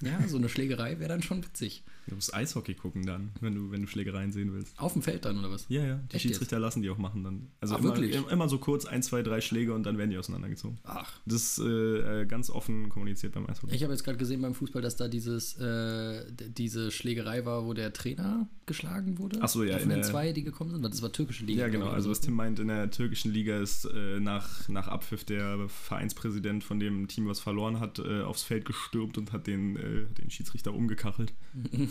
ja, so eine Schlägerei wäre dann schon witzig. Du musst Eishockey gucken dann, wenn du, wenn du Schlägereien sehen willst. Auf dem Feld dann oder was? Ja, ja. Die Echt Schiedsrichter lassen die auch machen dann. Also Ah, immer, wirklich? im- immer so kurz ein, zwei, drei Schläge und dann werden die auseinandergezogen. Ach. Das ist äh, äh, ganz offen kommuniziert beim Eishockey. Ich habe jetzt gerade gesehen beim Fußball, dass da dieses, äh, diese Schlägerei war, wo der Trainer geschlagen wurde. Ach so, ja, Von den zwei, die gekommen sind. Das war türkische Liga. ja, genau. Also was. Tim meint, in der türkischen Liga ist äh, nach, nach Abpfiff der Vereinspräsident von dem Team, was verloren hat, äh, aufs Feld gestürmt und hat den, äh, den Schiedsrichter umgekachelt.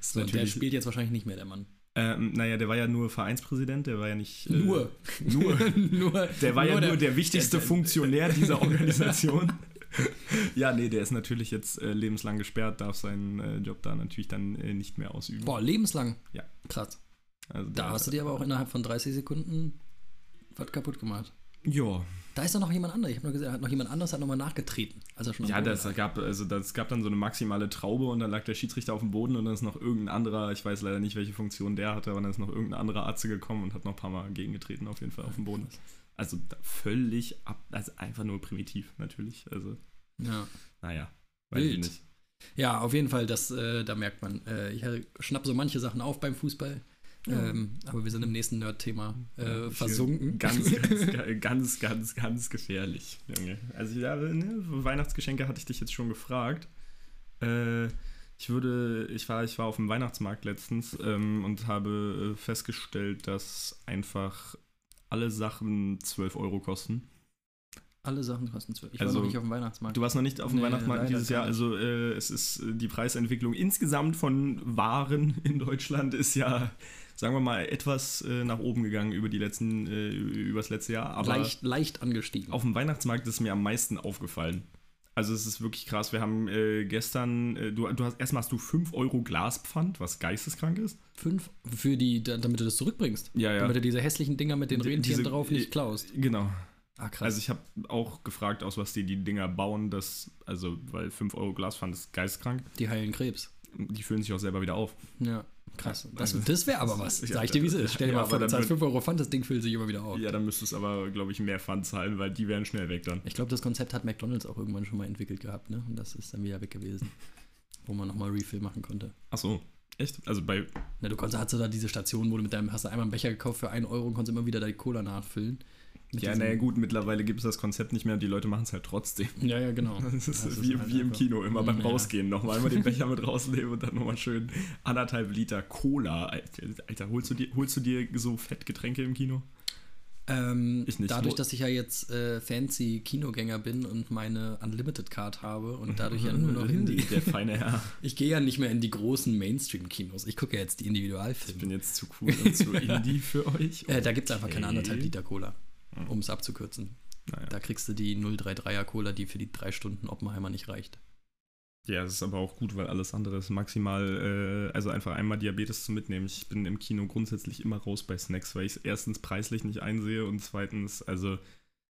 So, und der spielt jetzt wahrscheinlich nicht mehr, der Mann. Ähm, naja, der war ja nur Vereinspräsident, der war ja nicht. Äh, Nur. Nur. nur. Der war ja nur der wichtigste der- Funktionär dieser Organisation. ja, nee, der ist natürlich jetzt äh, lebenslang gesperrt, darf seinen äh, Job da natürlich dann äh, nicht mehr ausüben. Boah, lebenslang. Ja. Krass. Also Da hast du dir aber auch innerhalb von 30 Sekunden was kaputt gemacht. Ja, Da ist doch noch jemand anderes. Ich habe noch gesehen, hat noch jemand anderes hat nochmal nachgetreten. Als er schon ja das gab, also das gab dann so eine maximale Traube und dann lag der Schiedsrichter auf dem Boden und dann ist noch irgendein anderer, ich weiß leider nicht, welche Funktion der hatte, aber dann ist noch irgendein anderer Arzt gekommen und hat noch ein paar Mal gegengetreten auf jeden Fall auf dem Boden. Also völlig ab, also einfach nur primitiv natürlich. Also, Ja. naja, weiß ich Wild. nicht. ja, auf jeden Fall, das, äh, da merkt man. Äh, ich schnapp so manche Sachen auf beim Fußball. Ähm, aber wir sind im nächsten Nerd-Thema äh, versunken. Ganz, ganz, ganz, ganz, ganz gefährlich, Junge. Also ja, ne, Weihnachtsgeschenke hatte ich dich jetzt schon gefragt. Äh, ich würde, ich war, ich war auf dem Weihnachtsmarkt letztens ähm, und habe äh, festgestellt, dass einfach alle Sachen 12 Euro kosten. Alle Sachen kosten 12. Ich Also, war noch nicht auf dem Weihnachtsmarkt. Du warst noch nicht auf dem Nee, Weihnachtsmarkt dieses Jahr. Also äh, es ist äh, die Preisentwicklung insgesamt von Waren in Deutschland ist ja, sagen wir mal, etwas äh, nach oben gegangen über die letzten, äh, über das letzte Jahr. Aber leicht, leicht angestiegen. auf dem Weihnachtsmarkt ist mir am meisten aufgefallen. Also es ist wirklich krass. Wir haben äh, gestern, äh, du, du hast erstmal hast du 5 Euro Glaspfand, was geisteskrank ist. Fünf für die, da- damit du das zurückbringst. Ja, Damit du diese hässlichen Dinger mit den Rentieren diese- drauf nicht klaust. Genau. Ah, krass. Also ich habe auch gefragt, aus was die die Dinger bauen, das, also weil 5 Euro Glaspfand ist geistkrank. die heilen Krebs. Die füllen sich auch selber wieder auf. Ja, krass. Das, Also- das wäre aber was. Sag ich dir, wie es ist. Stell dir ja, mal vor, du zahlst wird- 5 Euro Pfand, das Ding füllt sich immer wieder auf. Ja, dann müsstest du aber, glaube ich, mehr Pfand zahlen, weil die wären schnell weg dann. Ich glaube, das Konzept hat McDonalds auch irgendwann schon mal entwickelt gehabt, ne? Und das ist dann wieder weg gewesen. Wo man nochmal Refill machen konnte. Ach so, echt? Also bei, Na, du konntest, hast du da diese Station, wo du mit deinem, hast du einmal einen Becher gekauft für 1 Euro und konntest immer wieder deine Cola nachfüllen. Ja, naja gut, mittlerweile gibt es das Konzept nicht mehr und die Leute machen es halt trotzdem. Ja, ja, genau. Das ist Das ist wie, halt wie im Kino, immer beim Ja. Rausgehen nochmal einmal den Becher mit rausnehmen und dann nochmal schön anderthalb Liter Cola. Alter, holst, du dir, holst du dir so Fettgetränke im Kino? Ähm, Ich nicht. Dadurch, dass ich ja jetzt äh, fancy Kinogänger bin und meine Unlimited Card habe und dadurch ja nur noch in die. Der feine Herr. Ich gehe ja nicht mehr in die großen Mainstream-Kinos. Ich gucke ja jetzt die Ich Individualfilme. bin jetzt zu cool und zu indie für euch. Äh, da gibt es einfach keine Okay. anderthalb Liter Cola, Hm. um es abzukürzen. Naja. Da kriegst du die 033er Cola, die für die drei Stunden Oppenheimer nicht reicht. Ja, das ist aber auch gut, weil alles andere ist maximal, äh, also einfach einmal Diabetes zu mitnehmen. Ich bin im Kino grundsätzlich immer raus bei Snacks, weil ich es erstens preislich nicht einsehe und zweitens, also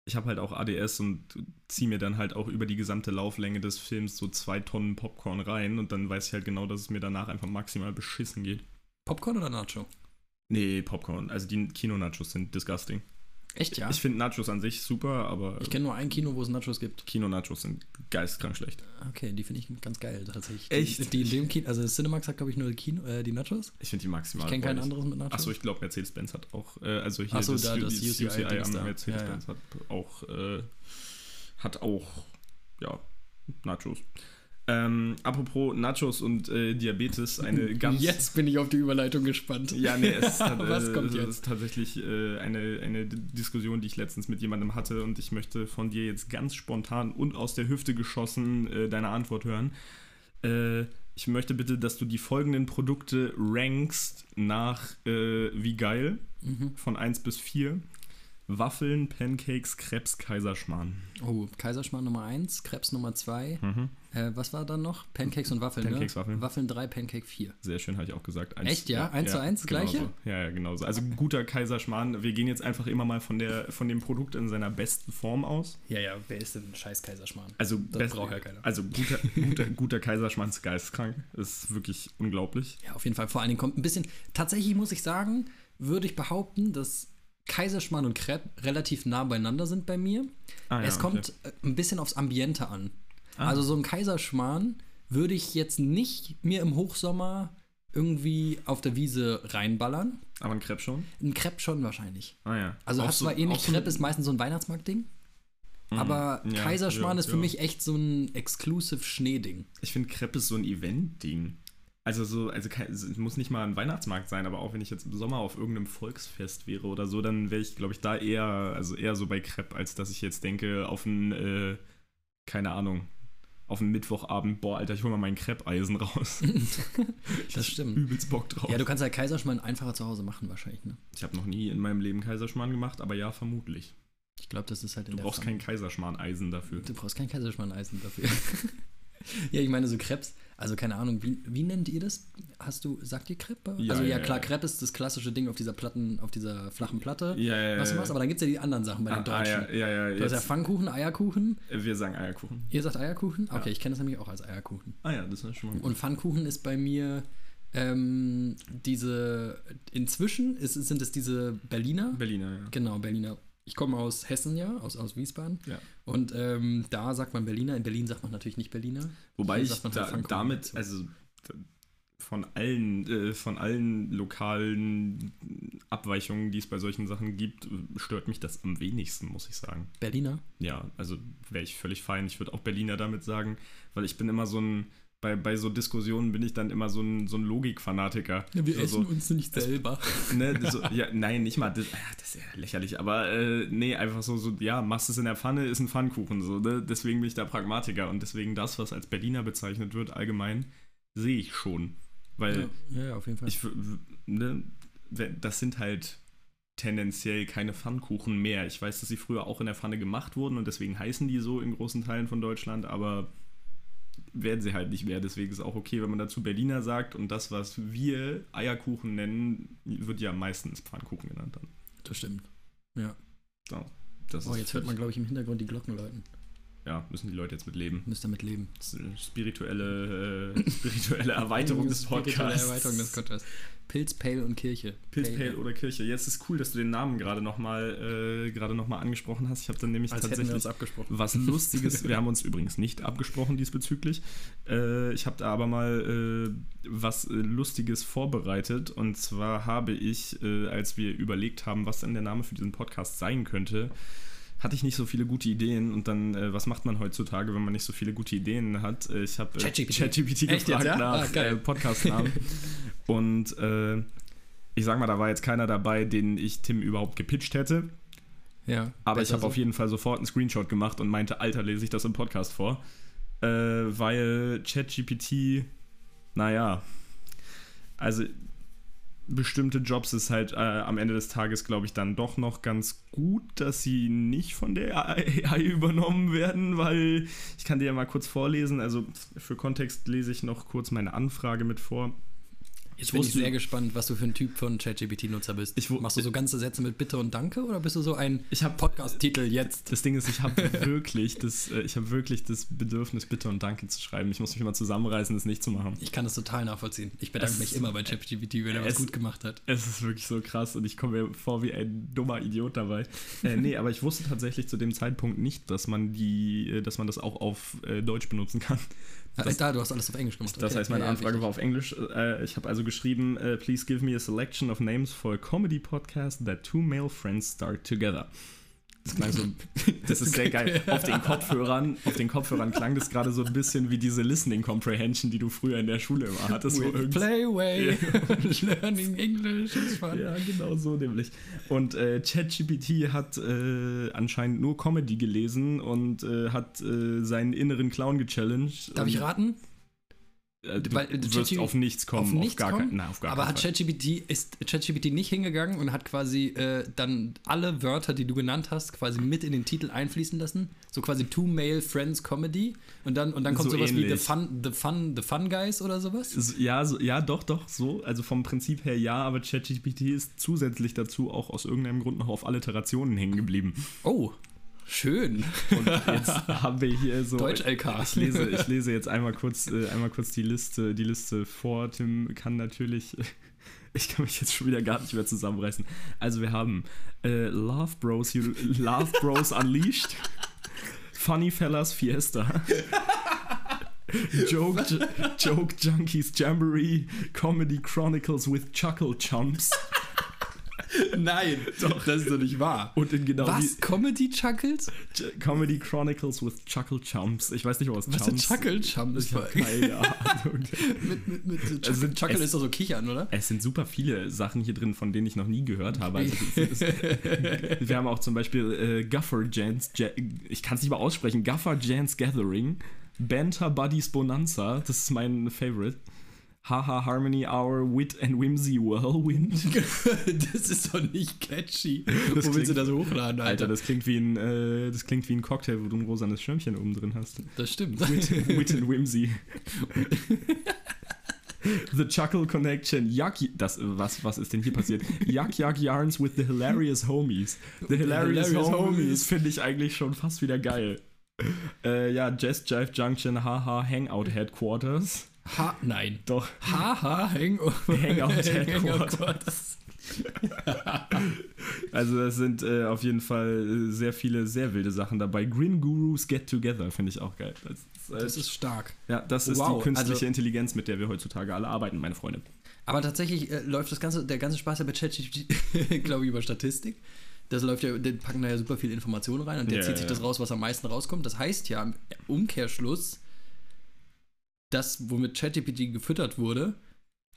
ich habe halt auch ADS und ziehe mir dann halt auch über die gesamte Lauflänge des Films so zwei Tonnen Popcorn rein und dann weiß ich halt genau, dass es mir danach einfach maximal beschissen geht. Popcorn oder Nacho? Nee, Popcorn. Also die Kino-Nachos sind disgusting. Echt, ja? Ich finde Nachos an sich super, aber Ich kenne nur ein Kino, wo es Nachos gibt. Kino-Nachos sind geistkrank schlecht. Okay, die finde ich ganz geil tatsächlich. Echt? Die, die in dem Kino, also Cinemax hat, glaube ich, nur die, Kino, äh, die Nachos. Ich finde die maximal. Ich kenne kein anderes mit Nachos. Achso, ich glaube, Mercedes-Benz hat auch, äh, also hier so, das, da, das UCI UCI am. Mercedes-Benz hat auch, äh, hat auch, ja, Nachos. Ähm, apropos Nachos und äh, Diabetes, eine ganz... Jetzt bin ich auf die Überleitung gespannt. Ja, nee, es ist, tat- Was äh, kommt jetzt? ist tatsächlich äh, eine, eine Diskussion, die ich letztens mit jemandem hatte und ich möchte von dir jetzt ganz spontan und aus der Hüfte geschossen äh, deine Antwort hören. Äh, ich möchte bitte, dass du die folgenden Produkte rankst nach äh, wie geil Mhm. von 1 bis 4. Waffeln, Pancakes, Krebs, Kaiserschmarrn. Oh, Kaiserschmarrn Nummer 1, Krebs Nummer 2. Äh, was war dann noch? Pancakes und Waffeln, Pancakes, ne? Waffeln. Waffeln 3, Pancake 4. Sehr schön, habe ich auch gesagt. Eins- Echt, ja? Eins zu eins, das Gleiche? Genauso. Ja, ja, genau so. Also guter Kaiserschmarrn. Wir gehen jetzt einfach immer mal von, der, von dem Produkt in seiner besten Form aus. Ja, ja, wer ist denn ein scheiß Kaiserschmarrn? Also, Das braucht ja keiner. Also guter, guter, guter Kaiserschmarrn ist geistkrank. Ist wirklich unglaublich. Ja, auf jeden Fall. Vor allen Dingen kommt ein bisschen. Tatsächlich muss ich sagen, würde ich behaupten, dass Kaiserschmarrn und Crepe relativ nah beieinander sind bei mir. Ah, ja, es okay. kommt äh, ein bisschen aufs Ambiente an. Ah. Also so ein Kaiserschmarrn würde ich jetzt nicht mir im Hochsommer irgendwie auf der Wiese reinballern. Aber ein Crepe schon? Ein Crepe schon wahrscheinlich. Ah ja. Also Auch hat so- ähnlich, Crepe ist meistens so ein Weihnachtsmarktding, Mhm. aber Ja, Kaiserschmarrn ja, ist für mich echt so ein exclusive Schneeding. Ich finde, Crepe ist so ein Event-Ding. Also so, also kein, es muss nicht mal ein Weihnachtsmarkt sein, aber auch wenn ich jetzt im Sommer auf irgendeinem Volksfest wäre oder so, dann wäre ich, glaube ich, da eher, also eher so bei Crepe, als dass ich jetzt denke, auf ein, äh, keine Ahnung, auf einen Mittwochabend, boah, Alter, ich hol mal mein Crepe-Eisen raus. Das stimmt. Übelst Bock drauf. Ja, du kannst ja Kaiserschmarrn einfacher zu Hause machen wahrscheinlich, ne? ich habe noch nie in meinem Leben Kaiserschmarrn gemacht, aber ja, vermutlich. Ich glaube, das ist halt in Du der brauchst Pfanne. kein Kaiserschmarn-Eisen dafür. Du brauchst kein Kaiserschmarrn-Eisen dafür. ja, ich meine, so Krebs, also keine Ahnung, wie, wie nennt ihr das? Hast du, sagt ihr Crepe? Ja, also ja, ja, klar, ja. Crepe ist das klassische Ding auf dieser Platten, auf dieser flachen Platte. Ja, ja, was du ja. machst, aber dann gibt es ja die anderen Sachen bei den Ah, ah, Deutschen. ja, ja, ja. Du hast ja Pfannkuchen, Eierkuchen. wir sagen Eierkuchen. Ihr sagt Eierkuchen? Okay, ich kenne das nämlich auch als Eierkuchen. Ah ja, das ist schon mal gut. Und Pfannkuchen ist bei mir ähm, diese, inzwischen ist, sind es diese Berliner. Berliner, ja. Genau, Berliner. Ich komme aus Hessen ja, aus, aus Wiesbaden. Ja. Und ähm, da sagt man Berliner. In Berlin sagt man natürlich nicht Berliner. Wobei ich da, halt damit, also von allen, äh, von allen lokalen Abweichungen, die es bei solchen Sachen gibt, stört mich das am wenigsten, muss ich sagen. Berliner? Ja, also wäre ich völlig fein. Ich würde auch Berliner damit sagen, weil ich bin immer so ein, bei, bei so Diskussionen bin ich dann immer so ein, so ein Logikfanatiker. wir so, uns nicht selber. Ne, so, ja, nein, nicht mal. Das, ah, das ist ja lächerlich, aber äh, nee, einfach so, so, ja, machst es in der Pfanne, ist ein Pfannkuchen. So, ne? Deswegen bin ich da Pragmatiker und deswegen das, was als Berliner bezeichnet wird, allgemein, sehe ich schon. Weil Ja, ja, auf jeden Fall. ich, ne, das sind halt tendenziell keine Pfannkuchen mehr. Ich weiß, dass sie früher auch in der Pfanne gemacht wurden und deswegen heißen die so in großen Teilen von Deutschland, aber werden sie halt nicht mehr. Deswegen ist es auch okay, wenn man dazu Berliner sagt und das, was wir Eierkuchen nennen, wird ja meistens Pfannkuchen genannt dann. das stimmt. Ja. So, das Oh, jetzt hört man, glaube ich, im Hintergrund die Glocken läuten. Ja, müssen die Leute jetzt mit leben. Müsst damit leben. Spirituelle, äh, spirituelle Erweiterung des Spirituelle Podcasts. Erweiterung des Podcasts. Pilz, Pale und Kirche. Pilz, Pale oder Kirche. Jetzt ist cool, dass du den Namen gerade nochmal äh, gerade noch mal angesprochen hast. Ich habe dann nämlich Als tatsächlich was Lustiges. wir haben uns übrigens nicht abgesprochen diesbezüglich. Äh, ich habe da aber mal äh, was äh, Lustiges vorbereitet. Und zwar habe ich, äh, als wir überlegt haben, was denn der Name für diesen Podcast sein könnte, hatte ich nicht so viele gute Ideen. Und dann, äh, was macht man heutzutage, wenn man nicht so viele gute Ideen hat? Äh, ich habe äh, ChatGPT. Gefragt jetzt, ja? nach Ah, äh, Podcastnamen. Und äh, ich sag mal, da war jetzt keiner dabei, den ich Tim überhaupt gepitcht hätte. Ja. Aber ich habe auf jeden Fall sofort einen Screenshot gemacht und meinte, Alter, lese ich das im Podcast vor. Äh, weil ChatGPT, naja, also bestimmte Jobs ist halt äh, am Ende des Tages, glaube ich, dann doch noch ganz gut, dass sie nicht von der AI übernommen werden, weil ich kann dir ja mal kurz vorlesen. Also für Kontext lese ich noch kurz meine Anfrage mit vor. Jetzt bin ich sehr gespannt, was du für ein Typ von ChatGPT-Nutzer bist. Ich Machst du so ganze Sätze mit Bitte und Danke oder bist du so ein Ich habe Podcast-Titel jetzt? Das Ding ist, ich habe wirklich das, äh, ich habe wirklich das Bedürfnis, Bitte und Danke zu schreiben. Ich muss mich mal zusammenreißen, das nicht zu machen. Ich kann das total nachvollziehen. Ich bedanke Es- mich immer bei ChatGPT, wenn er was gut gemacht hat. Es ist wirklich so krass und ich komme mir vor wie ein dummer Idiot dabei. Äh, nee, aber ich wusste tatsächlich zu dem Zeitpunkt nicht, dass man die, äh, dass man das auch auf äh, Deutsch benutzen kann. Das, da, du hast alles auf Englisch gemacht. Das okay. heißt, meine Ja, ja, Anfrage wichtig. war auf Englisch. Äh, ich habe also geschrieben, äh, please give me a selection of names for a comedy podcast that two male friends start together. Das klang so, das ist sehr geil. Auf den Kopfhörern, auf den Kopfhörern klang das gerade so ein bisschen wie diese Listening Comprehension, die du früher in der Schule immer hattest. wo With irgend- Playway, learning English is fun. Ja, genau so nämlich. Und äh, ChatGPT hat äh, anscheinend nur Comedy gelesen und äh, hat äh, seinen inneren Clown gechallenged. Darf ich raten? Äh, du Weil, äh, wirst auf nichts kommen. auf nichts gar kommen? Kein, nein, auf gar Aber hat. ChatGPT, ist ChatGPT nicht hingegangen und hat quasi äh, dann alle Wörter, die du genannt hast, quasi mit in den Titel einfließen lassen? So quasi Two Male Friends Comedy und dann, und dann kommt So sowas wie The ähnlich. Fun, The Fun, The Fun Guys oder sowas? So, Ja, so, ja, doch, doch, so. Also vom Prinzip her ja, aber ChatGPT ist zusätzlich dazu auch aus irgendeinem Grund noch auf Alliterationen hängen geblieben. Oh, schön. Und jetzt haben wir hier so. Deutsch-LK. Ich lese, ich lese jetzt einmal kurz, äh, einmal kurz die Liste, die Liste vor. Tim kann natürlich. Ich kann mich jetzt schon wieder gar nicht mehr zusammenreißen. Also wir haben äh, Love Bros, Love Bros Unleashed, Funny Fellas Fiesta, Joke, Joke Junkies Jamboree, Comedy Chronicles with Chuckle Chumps. Nein, doch, das ist doch nicht wahr. Und in genau Was? Comedy Chuckles? Comedy Chronicles with Chuckle Chumps. Ich weiß nicht, was Was sind Chuckle Chumps? Ich habe keine Ahnung. mit, mit, mit Chuckle, Also Chuckle es- ist doch so Kichern, oder? Es sind super viele Sachen hier drin, von denen ich noch nie gehört habe. Also, ist, wir haben auch zum Beispiel äh, Guffer Jans, Ja- ich kann es nicht mal aussprechen, Guffer Jans Gathering, Banter Buddies Bonanza, das ist mein Favorite. Haha Harmony Hour, Wit and Whimsy Whirlwind. das ist doch nicht catchy. Das Wo willst du das hochladen, Alter? Alter, das klingt wie ein, äh, das klingt wie ein Cocktail, wo du ein rosanes Schirmchen oben drin hast. Das stimmt. Wit, Wit and Whimsy. The Chuckle Connection. Yuck, das, was, was ist denn hier passiert? Yuck Yuck Yarns with the Hilarious Homies. The Hilarious, Hilarious Homies, Homies. finde ich eigentlich schon fast wieder geil. Äh, ja, Jazz Jive Junction, haha, Hangout Headquarters. Ha, nein. Doch, Haha, Hangout. Hangout Headquarters. Also das sind äh, auf jeden Fall äh, sehr viele, sehr wilde Sachen dabei. Grin Gurus Get Together finde ich auch geil. Das, ist, äh, Das ist stark. ja, das ist Wow, die künstliche also- Intelligenz, mit der wir heutzutage alle arbeiten, meine Freunde. Aber tatsächlich äh, läuft das ganze, der ganze Spaß ja bei ChatGPT, glaube ich, über Statistik. Das läuft ja, die packen da ja super viel Informationen rein und der Ja, zieht sich ja. das raus, was am meisten rauskommt. Das heißt ja im Umkehrschluss, das, womit ChatGPT gefüttert wurde,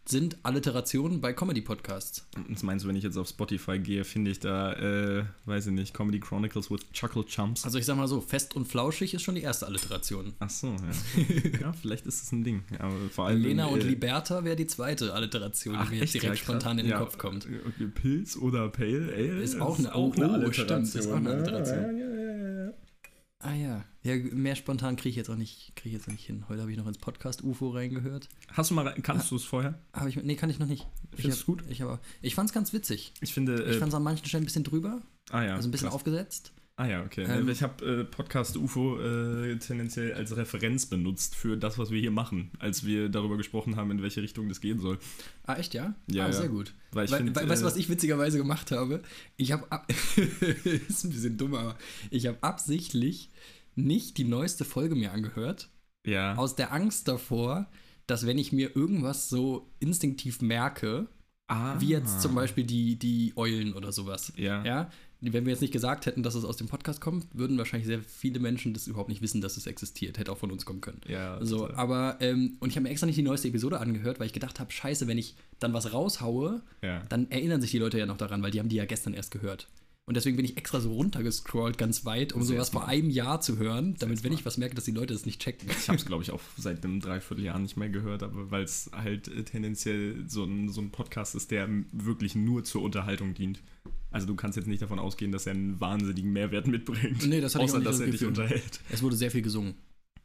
sind Alliterationen bei Comedy-Podcasts. Was meinst du, wenn ich jetzt auf Spotify gehe, finde ich da, äh, weiß ich nicht, Comedy Chronicles with Chuckle Chumps? Also ich sag mal so, fest und flauschig ist schon die erste Alliteration. Ach so, ja. ja, vielleicht ist es ein Ding. Aber vor allem, Lena und äh, Liberta wäre die zweite Alliteration, Ach, die mir jetzt echt? direkt Ja, spontan in den Ja, Kopf kommt. Okay, Pilz oder Pale Ale Ist auch eine- oh, oh, stimmt, ist auch eine Alliteration. Ja, ja, ja, ja. Ah ja. Ja, mehr spontan kriege ich jetzt auch nicht, kriege ich jetzt auch nicht hin. Heute habe ich noch ins Podcast UFO reingehört. Hast du mal, kannst du es vorher? Habe ich, nee, kann ich noch nicht. Ich Findest hab- du's gut? Ich, aber, ich fand es ganz witzig. Ich finde, Ich äh, fand es an manchen Stellen ein bisschen drüber, ah ja, also ein bisschen krass. aufgesetzt. Ah ja, okay. Ähm, ich habe äh, Podcast UFO äh, tendenziell als Referenz benutzt für das, was wir hier machen, als wir darüber gesprochen haben, in welche Richtung das gehen soll. Ah, echt, ja? Ja, ah, ja. sehr gut. Weil ich Weil, find, weil, weißt du, äh, was ich witzigerweise gemacht habe? Ich habe, ab ist ein bisschen dumm, aber ich habe absichtlich nicht die neueste Folge mir angehört, Ja. aus der Angst davor, dass wenn ich mir irgendwas so instinktiv merke, ah. wie jetzt zum Beispiel die, die Eulen oder sowas, Ja. ja, wenn wir jetzt nicht gesagt hätten, dass es aus dem Podcast kommt, würden wahrscheinlich sehr viele Menschen das überhaupt nicht wissen, dass es existiert. Hätte auch von uns kommen können. Ja, So, total. aber, ähm, und ich habe mir extra nicht die neueste Episode angehört, weil ich gedacht habe, scheiße, wenn ich dann was raushaue, ja. dann erinnern sich die Leute ja noch daran, weil die haben die ja gestern erst gehört. Und deswegen bin ich extra so runtergescrollt ganz weit, um sowas vor einem Jahr zu hören, damit, wenn ich was merke, dass die Leute das nicht checken. Ich habe es, glaube ich, auch seit einem Dreivierteljahr nicht mehr gehört, aber weil es halt äh, tendenziell so ein, so ein Podcast ist, der wirklich nur zur Unterhaltung dient. Also du kannst jetzt nicht davon ausgehen, dass er einen wahnsinnigen Mehrwert mitbringt. Nee, das ich außer auch nicht dass das er dich unterhält. Es wurde sehr viel gesungen